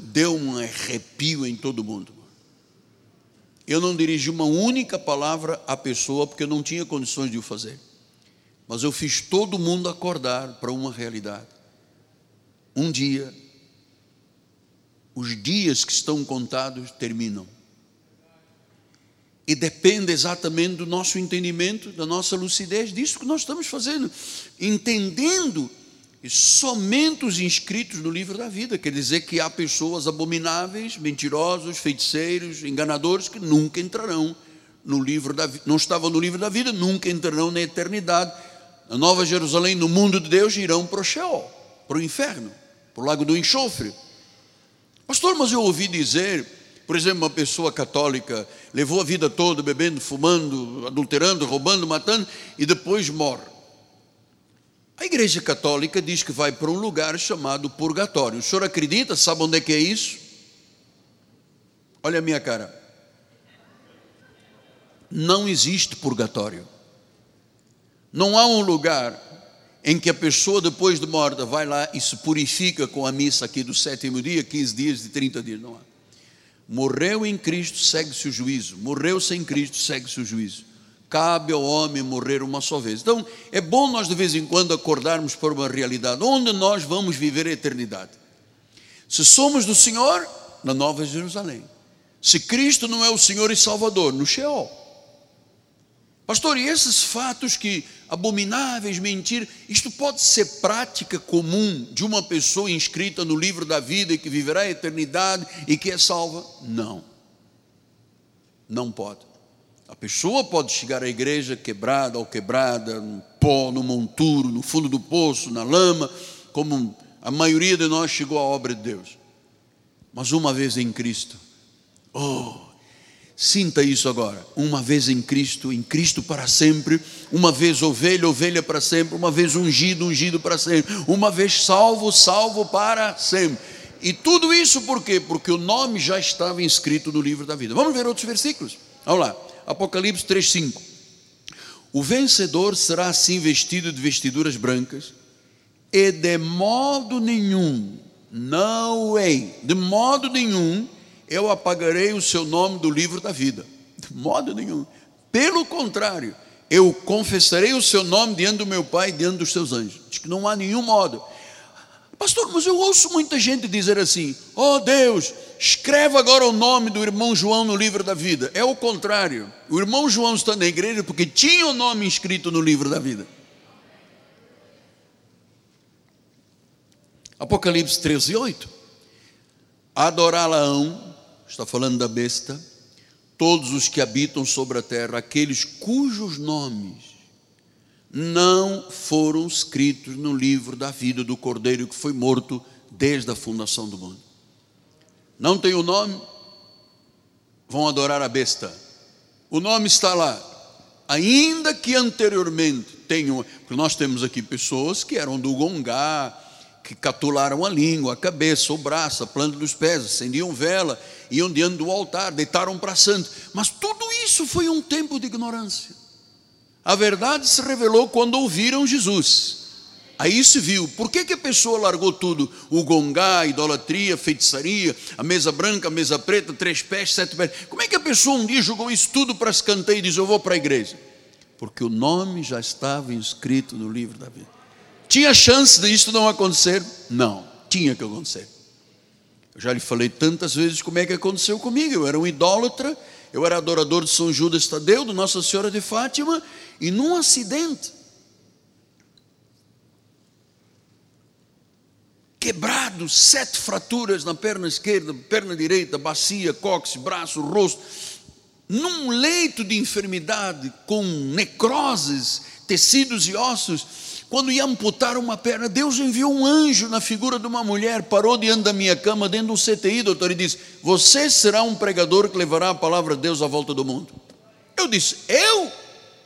Deu um arrepio em todo mundo. Eu não dirigi uma única palavra à pessoa porque eu não tinha condições de o fazer. Mas eu fiz todo mundo acordar para uma realidade. Um dia, os dias que estão contados terminam. E depende exatamente do nosso entendimento, da nossa lucidez, disso que nós estamos fazendo, entendendo somente os inscritos no livro da vida, quer dizer que há pessoas abomináveis, mentirosos, feiticeiros, enganadores que nunca entrarão no livro da vida, não estavam no livro da vida, nunca entrarão na eternidade. Na Nova Jerusalém, no mundo de Deus, irão para o Sheol, para o inferno, para o lago do enxofre. Pastor, mas eu ouvi dizer por exemplo, uma pessoa católica levou a vida toda bebendo, fumando, adulterando, roubando, matando e depois morre. A Igreja Católica diz que vai para um lugar chamado purgatório. O senhor acredita? Sabe onde é que é isso? Olha a minha cara. Não existe purgatório. Não há um lugar em que a pessoa, depois de morta, vai lá e se purifica com a missa aqui do sétimo dia, 15 dias e 30 dias. Não há. Morreu em Cristo, segue-se o juízo. Morreu sem Cristo, segue-se o juízo. Cabe ao homem morrer uma só vez. Então, é bom nós de vez em quando acordarmos para uma realidade. Onde nós vamos viver a eternidade? Se somos do Senhor, na Nova Jerusalém. Se Cristo não é o Senhor e Salvador, no Sheol. Pastor, e esses fatos que abomináveis, mentir, isto pode ser prática comum de uma pessoa inscrita no livro da vida e que viverá a eternidade e que é salva? Não. Não pode. A pessoa pode chegar à igreja quebrada ou quebrada, no pó, no monturo, no fundo do poço, na lama, como a maioria de nós chegou à obra de Deus. Mas uma vez em Cristo, oh, Sinta isso agora. Uma vez em Cristo, em Cristo para sempre. Uma vez ovelha, ovelha para sempre. Uma vez ungido, ungido para sempre. Uma vez salvo, salvo para sempre. E tudo isso por quê? Porque o nome já estava inscrito no livro da vida. Vamos ver outros versículos? Vamos lá. Apocalipse 3,5. O vencedor será assim vestido de vestiduras brancas, e de modo nenhum, não way, de modo nenhum, eu apagarei o seu nome do livro da vida. De modo nenhum. Pelo contrário, eu confessarei o seu nome diante do meu Pai e diante dos seus anjos. Diz que não há nenhum modo. Pastor, mas eu ouço muita gente dizer assim: Oh Deus, escreva agora o nome do irmão João no livro da vida. É o contrário. O irmão João está na igreja porque tinha o nome inscrito no livro da vida. Apocalipse 13, 8. Adorá-la-ão está falando da besta, todos os que habitam sobre a terra, aqueles cujos nomes não foram escritos no livro da vida do cordeiro que foi morto desde a fundação do mundo. Não tem o nome, vão adorar a besta. O nome está lá, ainda que anteriormente tenham, porque nós temos aqui pessoas que eram do Gongá, que catularam a língua, a cabeça, o braço, a planta dos pés, acendiam vela, iam diante do altar, deitaram para santo. Mas tudo isso foi um tempo de ignorância. A verdade se revelou quando ouviram Jesus. Aí se viu, por que, que a pessoa largou tudo? O gongá, a idolatria, a feitiçaria, a mesa branca, a mesa preta, três pés, sete pés. Como é que a pessoa um dia jogou isso tudo para escanteio e diz: Eu vou para a igreja? Porque o nome já estava inscrito no livro da vida. Tinha chance de isso não acontecer? Não, tinha que acontecer. Eu já lhe falei tantas vezes como é que aconteceu comigo. Eu era um idólatra, eu era adorador de São Judas Tadeu, de Nossa Senhora de Fátima, e num acidente, quebrado, sete fraturas na perna esquerda, perna direita, bacia, cóccix, braço, rosto, num leito de enfermidade, com necroses, tecidos e ossos, quando ia amputar uma perna, Deus enviou um anjo na figura de uma mulher, parou diante da minha cama, dentro de um CTI, doutor, e disse: Você será um pregador que levará a palavra de Deus à volta do mundo. Eu disse: Eu?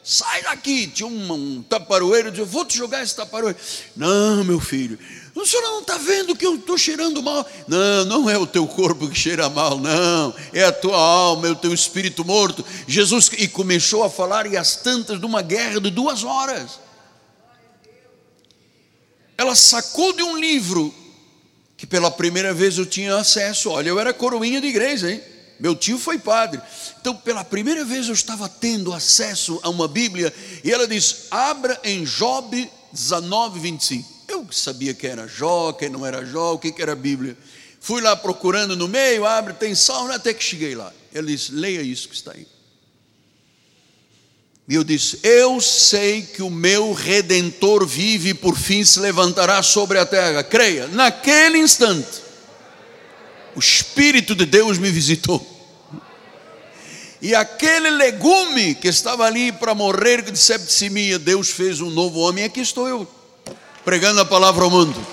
Sai daqui. Tinha um, um taparoeiro, eu disse: Vou te jogar esse taparoeiro. Não, meu filho, o senhor não está vendo que eu estou cheirando mal? Não, não é o teu corpo que cheira mal, não. É a tua alma, é o teu espírito morto. Jesus, e começou a falar, e as tantas de uma guerra de duas horas ela sacou de um livro que pela primeira vez eu tinha acesso. Olha, eu era coroinha de igreja, hein? Meu tio foi padre. Então, pela primeira vez eu estava tendo acesso a uma Bíblia e ela diz: abra em Job 19, 25. Eu sabia que era Jó, que não era Jó, o que, era a Bíblia. Fui lá procurando no meio, abre, tem salmo, até que cheguei lá. Ele disse: leia isso que está aí. E eu disse: Eu sei que o meu redentor vive e por fim se levantará sobre a terra. Creia, naquele instante, o Espírito de Deus me visitou. E aquele legume que estava ali para morrer de septicemia, Deus fez um novo homem. E aqui estou eu, pregando a palavra ao mundo.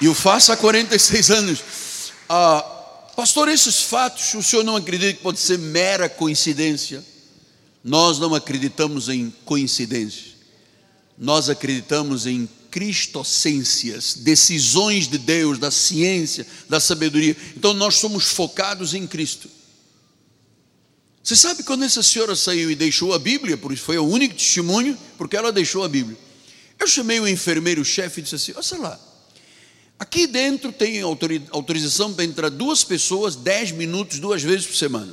E o faço há 46 anos. Ah, pastor, esses fatos, o senhor não acredita que pode ser mera coincidência? Nós não acreditamos em coincidências. Nós acreditamos em cristocências, decisões de Deus, da ciência, da sabedoria. Então nós somos focados em Cristo. Você sabe quando essa senhora saiu e deixou a Bíblia, porque foi o único testemunho, porque ela deixou a Bíblia. Eu chamei o enfermeiro-chefe e disse assim: Olha lá, Aqui dentro tem autorização para entrar duas pessoas, dez minutos, duas vezes por semana.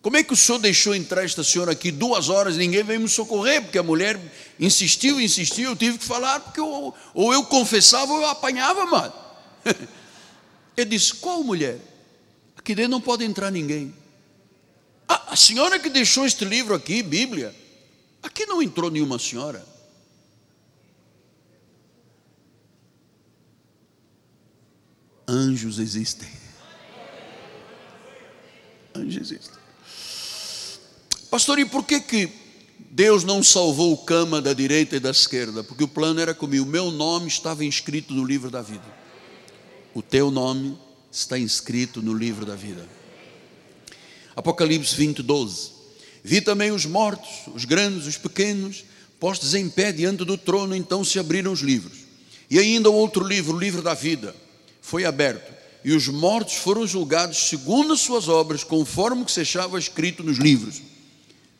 Como é que o senhor deixou entrar esta senhora aqui duas horas ninguém veio me socorrer? Porque a mulher insistiu, insistiu, eu tive que falar, porque eu, ou eu confessava ou eu apanhava, mano. Ele disse: Qual mulher? Aqui dentro não pode entrar ninguém. Ah, a senhora que deixou este livro aqui, Bíblia, aqui não entrou nenhuma senhora. Anjos existem. Anjos existem. Pastor, e por que que Deus não salvou o cama da direita e da esquerda? Porque o plano era comigo. O meu nome estava inscrito no livro da vida. O teu nome está inscrito no livro da vida. Apocalipse 20, 12. Vi também os mortos, os grandes, os pequenos, postos em pé diante do trono, então se abriram os livros. E ainda outro livro, o livro da vida foi aberto, e os mortos foram julgados segundo as suas obras, conforme o que se achava escrito nos livros.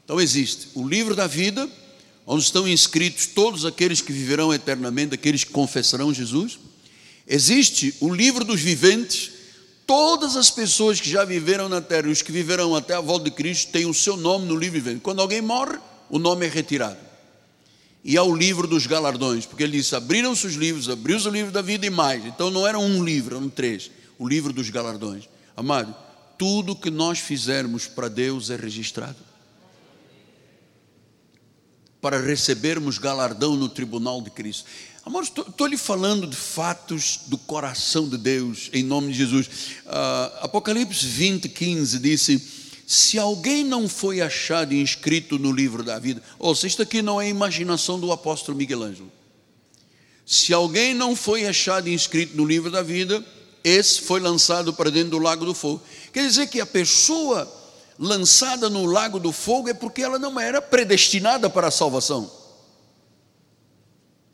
Então existe o livro da vida, onde estão inscritos todos aqueles que viverão eternamente, aqueles que confessarão Jesus. Existe o livro dos viventes, todas as pessoas que já viveram na terra, os que viverão até a volta de Cristo, têm o seu nome no livro vivente. Quando alguém morre, o nome é retirado e ao livro dos galardões, porque ele disse: abriram-se os livros, abriu-se o livro da vida e mais. Então não era um livro, eram três: o livro dos galardões. Amado, tudo que nós fizermos para Deus é registrado. Para recebermos galardão no tribunal de Cristo. Amor, estou lhe falando de fatos do coração de Deus, em nome de Jesus. Uh, Apocalipse 20, 15 disse se alguém não foi achado inscrito no livro da vida, ou seja, isto aqui não é imaginação do apóstolo Miguel Ângelo. Se alguém não foi achado inscrito no livro da vida, esse foi lançado para dentro do lago do fogo. Quer dizer que a pessoa lançada no lago do fogo é porque ela não era predestinada para a salvação.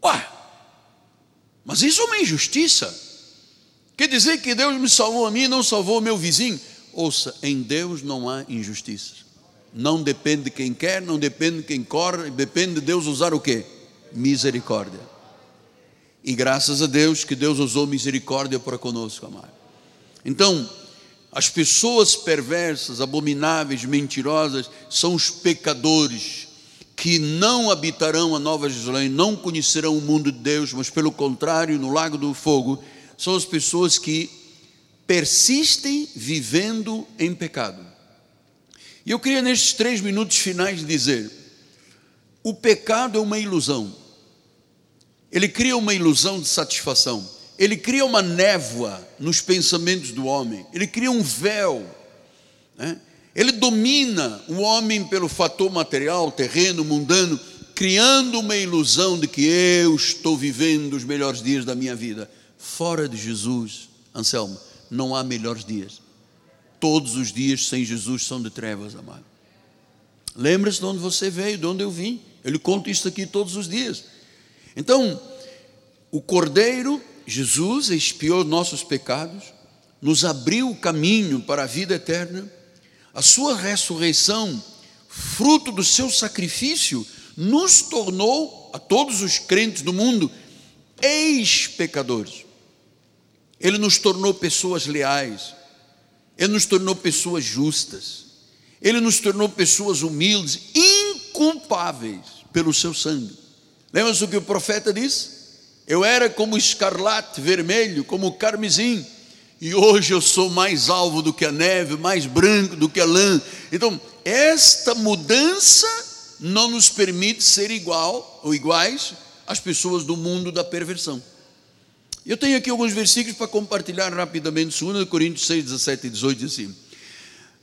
Ué, mas isso é uma injustiça. Quer dizer que Deus me salvou a mim e não salvou o meu vizinho. Ouça, em Deus não há injustiça. Não depende de quem quer, não depende de quem corre, depende de Deus usar o quê? Misericórdia. E graças a Deus que Deus usou misericórdia para conosco, amado. Então, As pessoas perversas, abomináveis, mentirosas, são os pecadores que não habitarão a Nova Jerusalém, não conhecerão o mundo de Deus, mas pelo contrário, no lago do fogo, são as pessoas que persistem vivendo em pecado. E eu queria, nestes três minutos finais, dizer: o pecado é uma ilusão, ele cria uma ilusão de satisfação, ele cria uma névoa nos pensamentos do homem, ele cria um véu, né? ele domina o homem pelo fator material, terreno, mundano, criando uma ilusão de que eu estou vivendo os melhores dias da minha vida. Fora de Jesus, Anselmo, não há melhores dias. Todos os dias sem Jesus são de trevas, amado. Lembra-se de onde você veio, de onde eu vim. Ele conta isso aqui todos os dias. Então, o Cordeiro, Jesus, expiou nossos pecados, nos abriu o caminho para a vida eterna. A sua ressurreição, fruto do seu sacrifício, nos tornou, a todos os crentes do mundo, ex-pecadores. Ele nos tornou pessoas leais, Ele nos tornou pessoas justas, Ele nos tornou pessoas humildes, inculpáveis pelo seu sangue. Lembra-se o que o profeta disse? Eu era como escarlate vermelho, como carmesim, e hoje eu sou mais alvo do que a neve, mais branco do que a lã. Então, esta mudança não nos permite ser igual ou iguais às pessoas do mundo da perversão. Eu tenho aqui alguns versículos para compartilhar rapidamente. 2 Coríntios 6, 17 e 18 diz assim: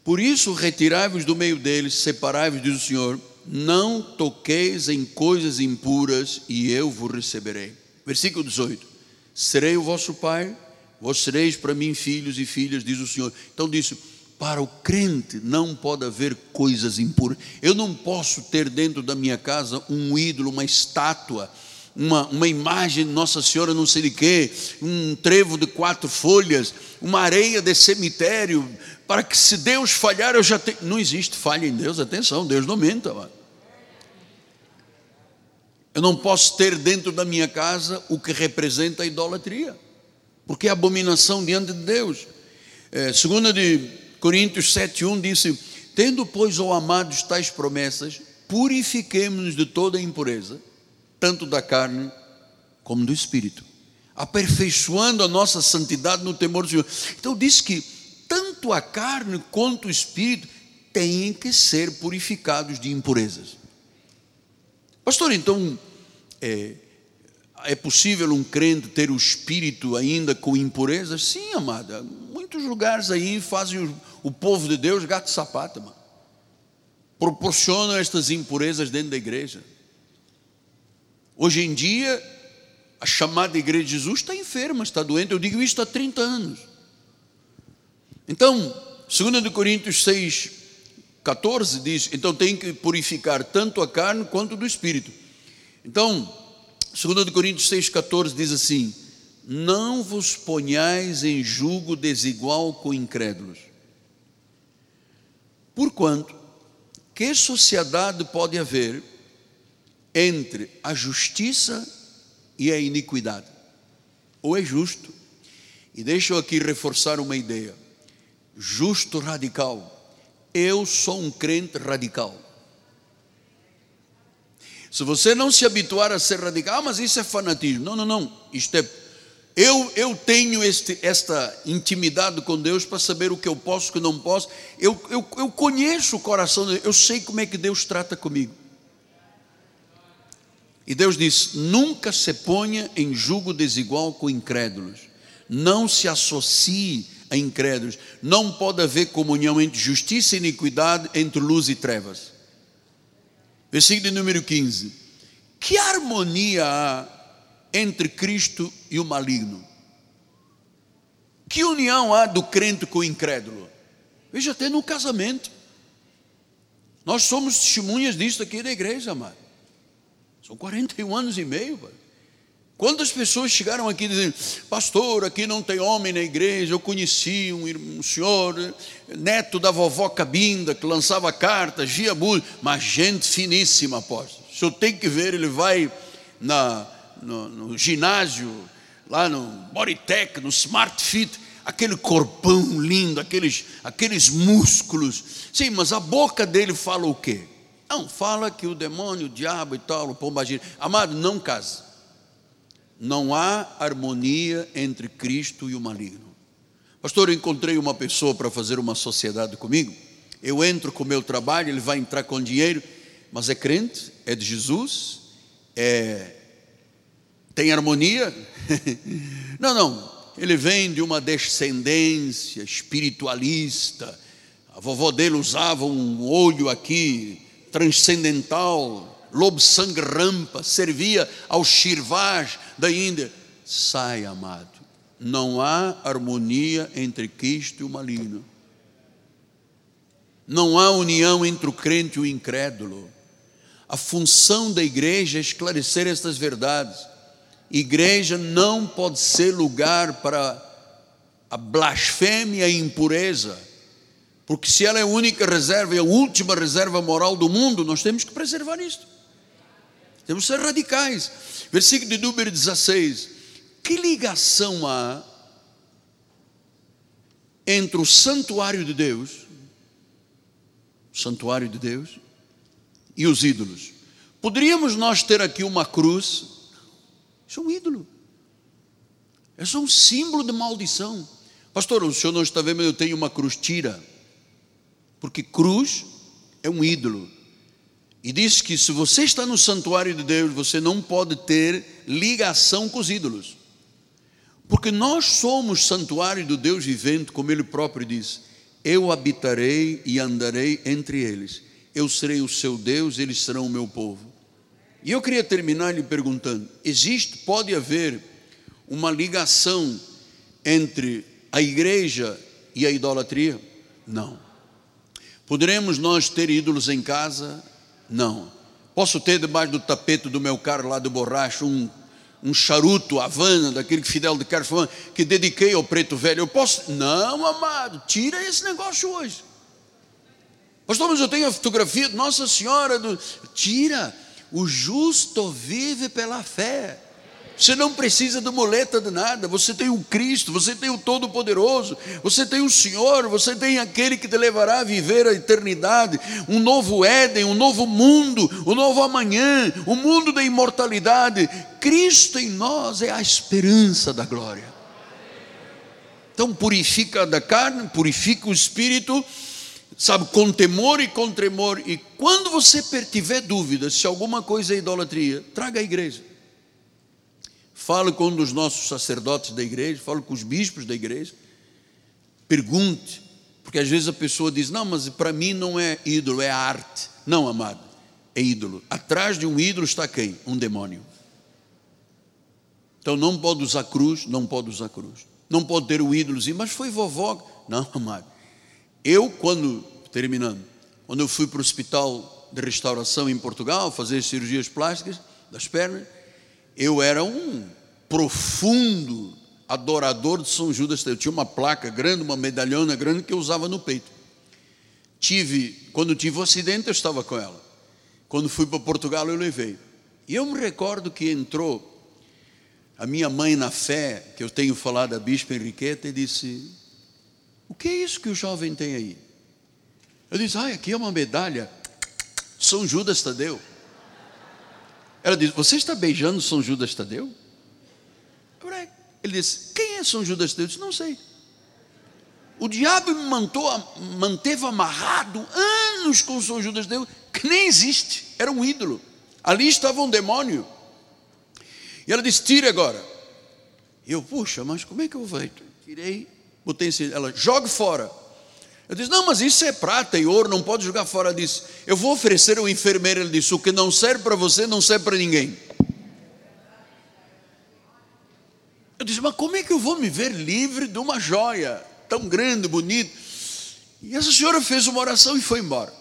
Por isso, retirai-vos do meio deles, separai-vos, diz o Senhor, não toqueis em coisas impuras, e eu vos receberei. Versículo 18: Serei o vosso pai, vós sereis para mim filhos e filhas, diz o Senhor. Então disse: para o crente não pode haver coisas impuras. Eu não posso ter dentro da minha casa um ídolo, uma estátua uma, uma imagem de Nossa Senhora não sei de quê, um trevo de quatro folhas, uma areia de cemitério, para que se Deus falhar, eu já tenho. Não existe falha em Deus, atenção, Deus não mano. Eu não posso ter dentro da minha casa o que representa a idolatria, porque é abominação diante de Deus. É, segunda de Coríntios 7,1 disse: Tendo, pois, ó amados, tais promessas, purifiquemos-nos de toda impureza tanto da carne como do espírito, aperfeiçoando a nossa santidade no temor do Senhor. Então diz que tanto a carne quanto o espírito têm que ser purificados de impurezas. Pastor, então é, é possível um crente ter o espírito ainda com impurezas? Sim, amada. Muitos lugares aí fazem o, o povo de Deus gato sapato, mano. Proporcionam estas impurezas dentro da igreja. Hoje em dia, a chamada Igreja de Jesus está enferma, está doente. Eu digo isso há 30 anos. Então, 2 Coríntios 6, 14 diz: então tem que purificar tanto a carne quanto do espírito. Então, 2 Coríntios 6, 14 diz assim: Não vos ponhais em julgo desigual com incrédulos. Porquanto, que sociedade pode haver entre a justiça e a iniquidade. Ou é justo, e deixa eu aqui reforçar uma ideia: justo radical. Eu sou um crente radical. Se você não se habituar a ser radical, ah, mas isso é fanatismo. Não, não, não. Isto é. Eu, eu tenho este, esta intimidade com Deus para saber o que eu posso o que não posso. Eu, eu, eu conheço o coração, eu sei como é que Deus trata comigo. E Deus diz: nunca se ponha em julgo desigual com incrédulos, não se associe a incrédulos, não pode haver comunhão entre justiça e iniquidade, entre luz e trevas. Versículo número 15: Que harmonia há entre Cristo e o maligno? Que união há do crente com o incrédulo? Veja, até no casamento. Nós somos testemunhas disso aqui da igreja, amado. São 41 anos e meio. Pai. Quantas pessoas chegaram aqui dizendo, pastor, aqui não tem homem na igreja, eu conheci um, um senhor, neto da vovó Cabinda, que lançava cartas, muito, mas gente finíssima, apóstolo. O senhor tem que ver, ele vai na, no, no ginásio, lá no Bodytech, no Smart Fit, aquele corpão lindo, aqueles, aqueles músculos. Sim, mas a boca dele fala o quê? Não, fala que o demônio, o diabo e tal, o pombagira. Amado, não case. Não há harmonia entre Cristo e o maligno. Pastor, eu encontrei uma pessoa para fazer uma sociedade comigo. Eu entro com o meu trabalho, ele vai entrar com dinheiro, mas é crente, é de Jesus, é, tem harmonia. não, não, ele vem de uma descendência espiritualista. A vovó dele usava um olho aqui transcendental, lobo sangue rampa, servia aos shirvás da Índia. Sai, amado. Não há harmonia entre Cristo e o maligno. Não há união entre o crente e o incrédulo. A função da igreja é esclarecer estas verdades. Igreja não pode ser lugar para a blasfêmia e a impureza, porque se ela é a única reserva e a última reserva moral do mundo, nós temos que preservar isto. Temos que ser radicais. Versículo de número 16. Que ligação há entre o santuário de Deus, o santuário de Deus, e os ídolos? Poderíamos nós ter aqui uma cruz isso é um ídolo. É só um símbolo de maldição. Pastor, o senhor não está vendo, eu tenho uma cruz, tira. Porque cruz é um ídolo. E diz que se você está no santuário de Deus, você não pode ter ligação com os ídolos. Porque nós somos santuário do Deus vivente, como ele próprio diz: Eu habitarei e andarei entre eles. Eu serei o seu Deus, eles serão o meu povo. E eu queria terminar lhe perguntando: existe, pode haver uma ligação entre a igreja e a idolatria? Não. Poderemos nós ter ídolos em casa? Não. Posso ter debaixo do tapete do meu carro lá do borracho um, um charuto Havana, daquele Fidel de Castro que dediquei ao preto velho? Eu posso? Não, amado, tira esse negócio hoje. Pastor, mas eu tenho a fotografia de Nossa Senhora. Do... Tira o justo vive pela fé. Você não precisa de muleta de nada. Você tem o Cristo, você tem o Todo-Poderoso, você tem o Senhor, você tem aquele que te levará a viver a eternidade, um novo Éden, um novo mundo, um novo amanhã, o um mundo da imortalidade. Cristo em nós é a esperança da glória. Então purifica da carne, purifica o espírito sabe, com temor e com tremor. E quando você tiver dúvidas se alguma coisa é idolatria, traga a igreja. Fale com um dos nossos sacerdotes da igreja, fale com os bispos da igreja. Pergunte, porque às vezes a pessoa diz: Não, mas para mim não é ídolo, é arte. Não, amado, é ídolo. Atrás de um ídolo está quem? Um demônio. Então não pode usar cruz, não pode usar cruz. Não pode ter o ídolozinho, mas foi vovó. Não, amado. Eu, quando, terminando, quando eu fui para o hospital de restauração em Portugal, fazer cirurgias plásticas das pernas, eu era um profundo adorador de São Judas. Eu tinha uma placa grande, uma medalhona grande que eu usava no peito. Tive, quando tive o um acidente, eu estava com ela. Quando fui para Portugal, eu levei. E eu me recordo que entrou a minha mãe na fé, que eu tenho falado a Bispa Henriqueta, e disse: o que é isso que o jovem tem aí? Eu disse, ah, aqui é uma medalha. São Judas Tadeu. Ela disse, você está beijando São Judas Tadeu? Ele disse, quem é São Judas Tadeu? Eu disse, não sei. O diabo me manteve amarrado anos com São Judas Tadeu, que nem existe, era um ídolo. Ali estava um demônio. E ela disse, tire agora. E eu, puxa, mas como é que eu vou? Tirei botei ela, jogue fora. Eu disse, não, mas isso é prata e ouro, não pode jogar fora disso. Eu vou oferecer ao enfermeiro, ele disse, o que não serve para você, não serve para ninguém. Eu disse, mas como é que eu vou me ver livre de uma joia tão grande, bonita? E essa senhora fez uma oração e foi embora.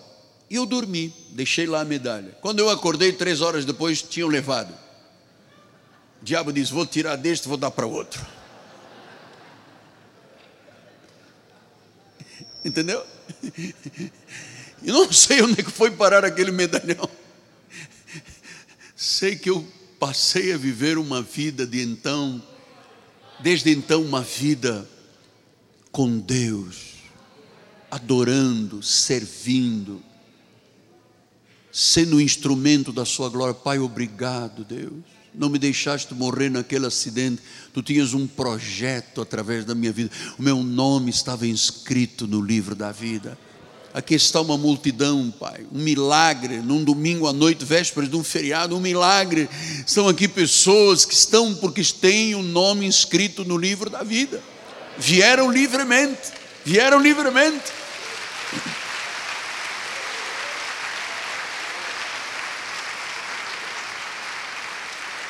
E eu dormi, deixei lá a medalha. Quando eu acordei, três horas depois, tinham levado. O diabo disse: Vou tirar deste, vou dar para outro. Entendeu? E não sei onde é que foi parar aquele medalhão. Sei que eu passei a viver uma vida de então, desde então, uma vida com Deus, adorando, servindo, sendo instrumento da Sua glória. Pai, obrigado, Deus. Não me deixaste morrer naquele acidente. Tu tinhas um projeto através da minha vida. O meu nome estava inscrito no livro da vida. Aqui está uma multidão, Pai, um milagre, num domingo à noite, vésperas de um feriado, um milagre. São aqui pessoas que estão porque têm o nome inscrito no livro da vida. Vieram livremente, vieram livremente.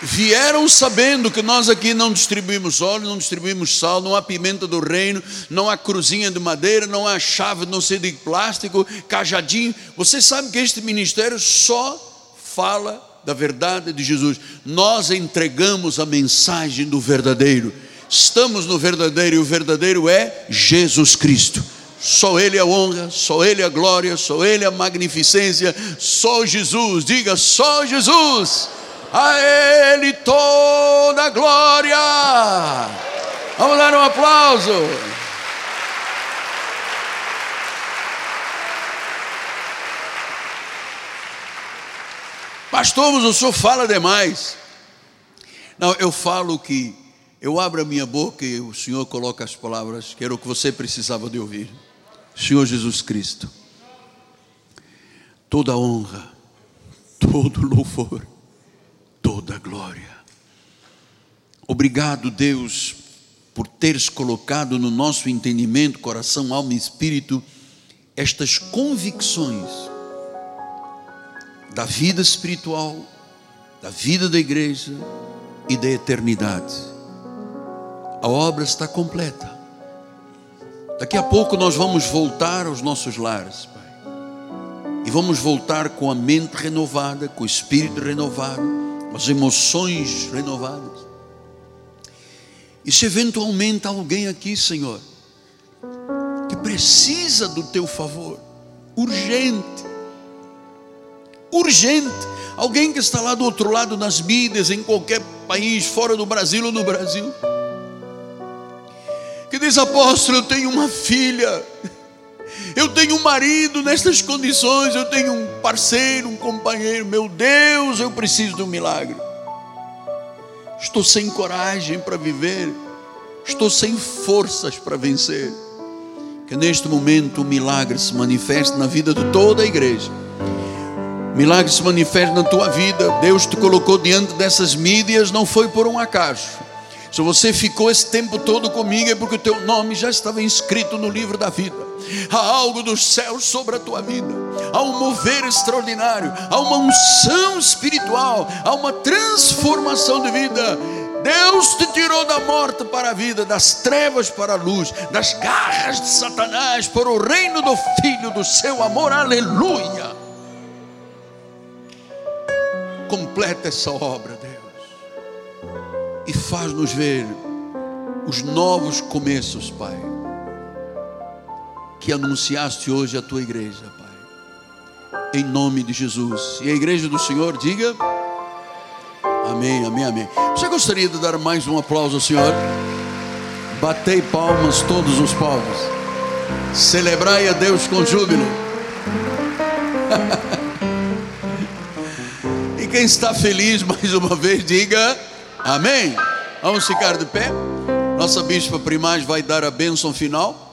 Vieram sabendo que nós aqui não distribuímos óleo, não distribuímos sal, não há pimenta do reino, não há cruzinha de madeira, não há chave não sei de plástico, cajadinho. Você sabe que este ministério só fala da verdade de Jesus. Nós entregamos a mensagem do verdadeiro. Estamos no verdadeiro e o verdadeiro é Jesus Cristo. Só Ele a honra, só Ele a glória, só Ele a magnificência, só Jesus. Diga, só Jesus a Ele toda a glória. Vamos dar um aplauso. Pastor, mas o senhor fala demais. Não, eu falo que eu abro a minha boca e o Senhor coloca as palavras que era o que você precisava de ouvir. Senhor Jesus Cristo, toda honra, todo louvor toda a glória. Obrigado, Deus, por teres colocado no nosso entendimento, coração, alma e espírito, estas convicções da vida espiritual, da vida da igreja e da eternidade. A obra está completa. Daqui a pouco nós vamos voltar aos nossos lares, Pai. E vamos voltar com a mente renovada, com o espírito renovado as emoções renovadas. E se eventualmente alguém aqui, Senhor, que precisa do teu favor, urgente, urgente, alguém que está lá do outro lado nas mídias, em qualquer país, fora do Brasil ou no Brasil, que diz, apóstolo, eu tenho uma filha, eu tenho um marido nestas condições, eu tenho um parceiro, um companheiro. Meu Deus, eu preciso de um milagre. Estou sem coragem para viver, estou sem forças para vencer. Que neste momento o milagre se manifeste na vida de toda a igreja. milagre se manifeste na tua vida. Deus te colocou diante dessas mídias, não foi por um acaso. Se você ficou esse tempo todo comigo, é porque o teu nome já estava inscrito no livro da vida. Há algo dos céus sobre a tua vida, há um mover extraordinário, há uma unção espiritual, há uma transformação de vida. Deus te tirou da morte para a vida, das trevas para a luz, das garras de Satanás para o reino do Filho do seu amor. Aleluia! Completa essa obra, e faz-nos ver os novos começos, Pai, que anunciaste hoje à tua igreja, Pai, em nome de Jesus. E a igreja do Senhor diga: Amém, amém, amém. Você gostaria de dar mais um aplauso ao Senhor? Batei palmas todos os povos, celebrai a Deus com júbilo. e quem está feliz mais uma vez, diga. Amém? Vamos ficar de pé. Nossa bispa primaz vai dar a bênção final.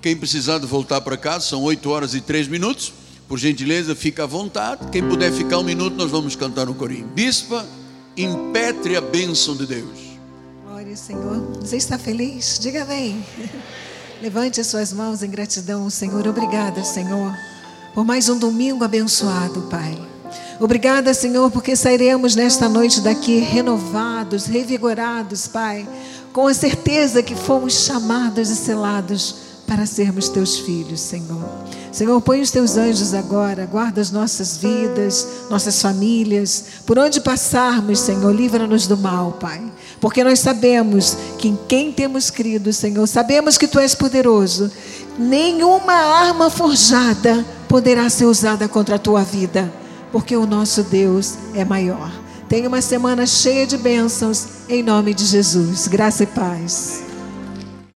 Quem precisar de voltar para casa, são 8 horas e 3 minutos. Por gentileza, fica à vontade. Quem puder ficar um minuto, nós vamos cantar um corinho. Bispa, impetre a bênção de Deus. Glória Senhor. Você está feliz? Diga bem. Levante as suas mãos em gratidão, Senhor. Obrigada, Senhor, por mais um domingo abençoado, Pai. Obrigada, Senhor, porque sairemos nesta noite daqui renovados, revigorados, Pai, com a certeza que fomos chamados e selados para sermos teus filhos, Senhor. Senhor, põe os teus anjos agora, guarda as nossas vidas, nossas famílias, por onde passarmos, Senhor, livra-nos do mal, Pai. Porque nós sabemos que em quem temos crido, Senhor, sabemos que Tu és poderoso. Nenhuma arma forjada poderá ser usada contra a Tua vida porque o nosso Deus é maior. Tenha uma semana cheia de bênçãos, em nome de Jesus. Graça e paz.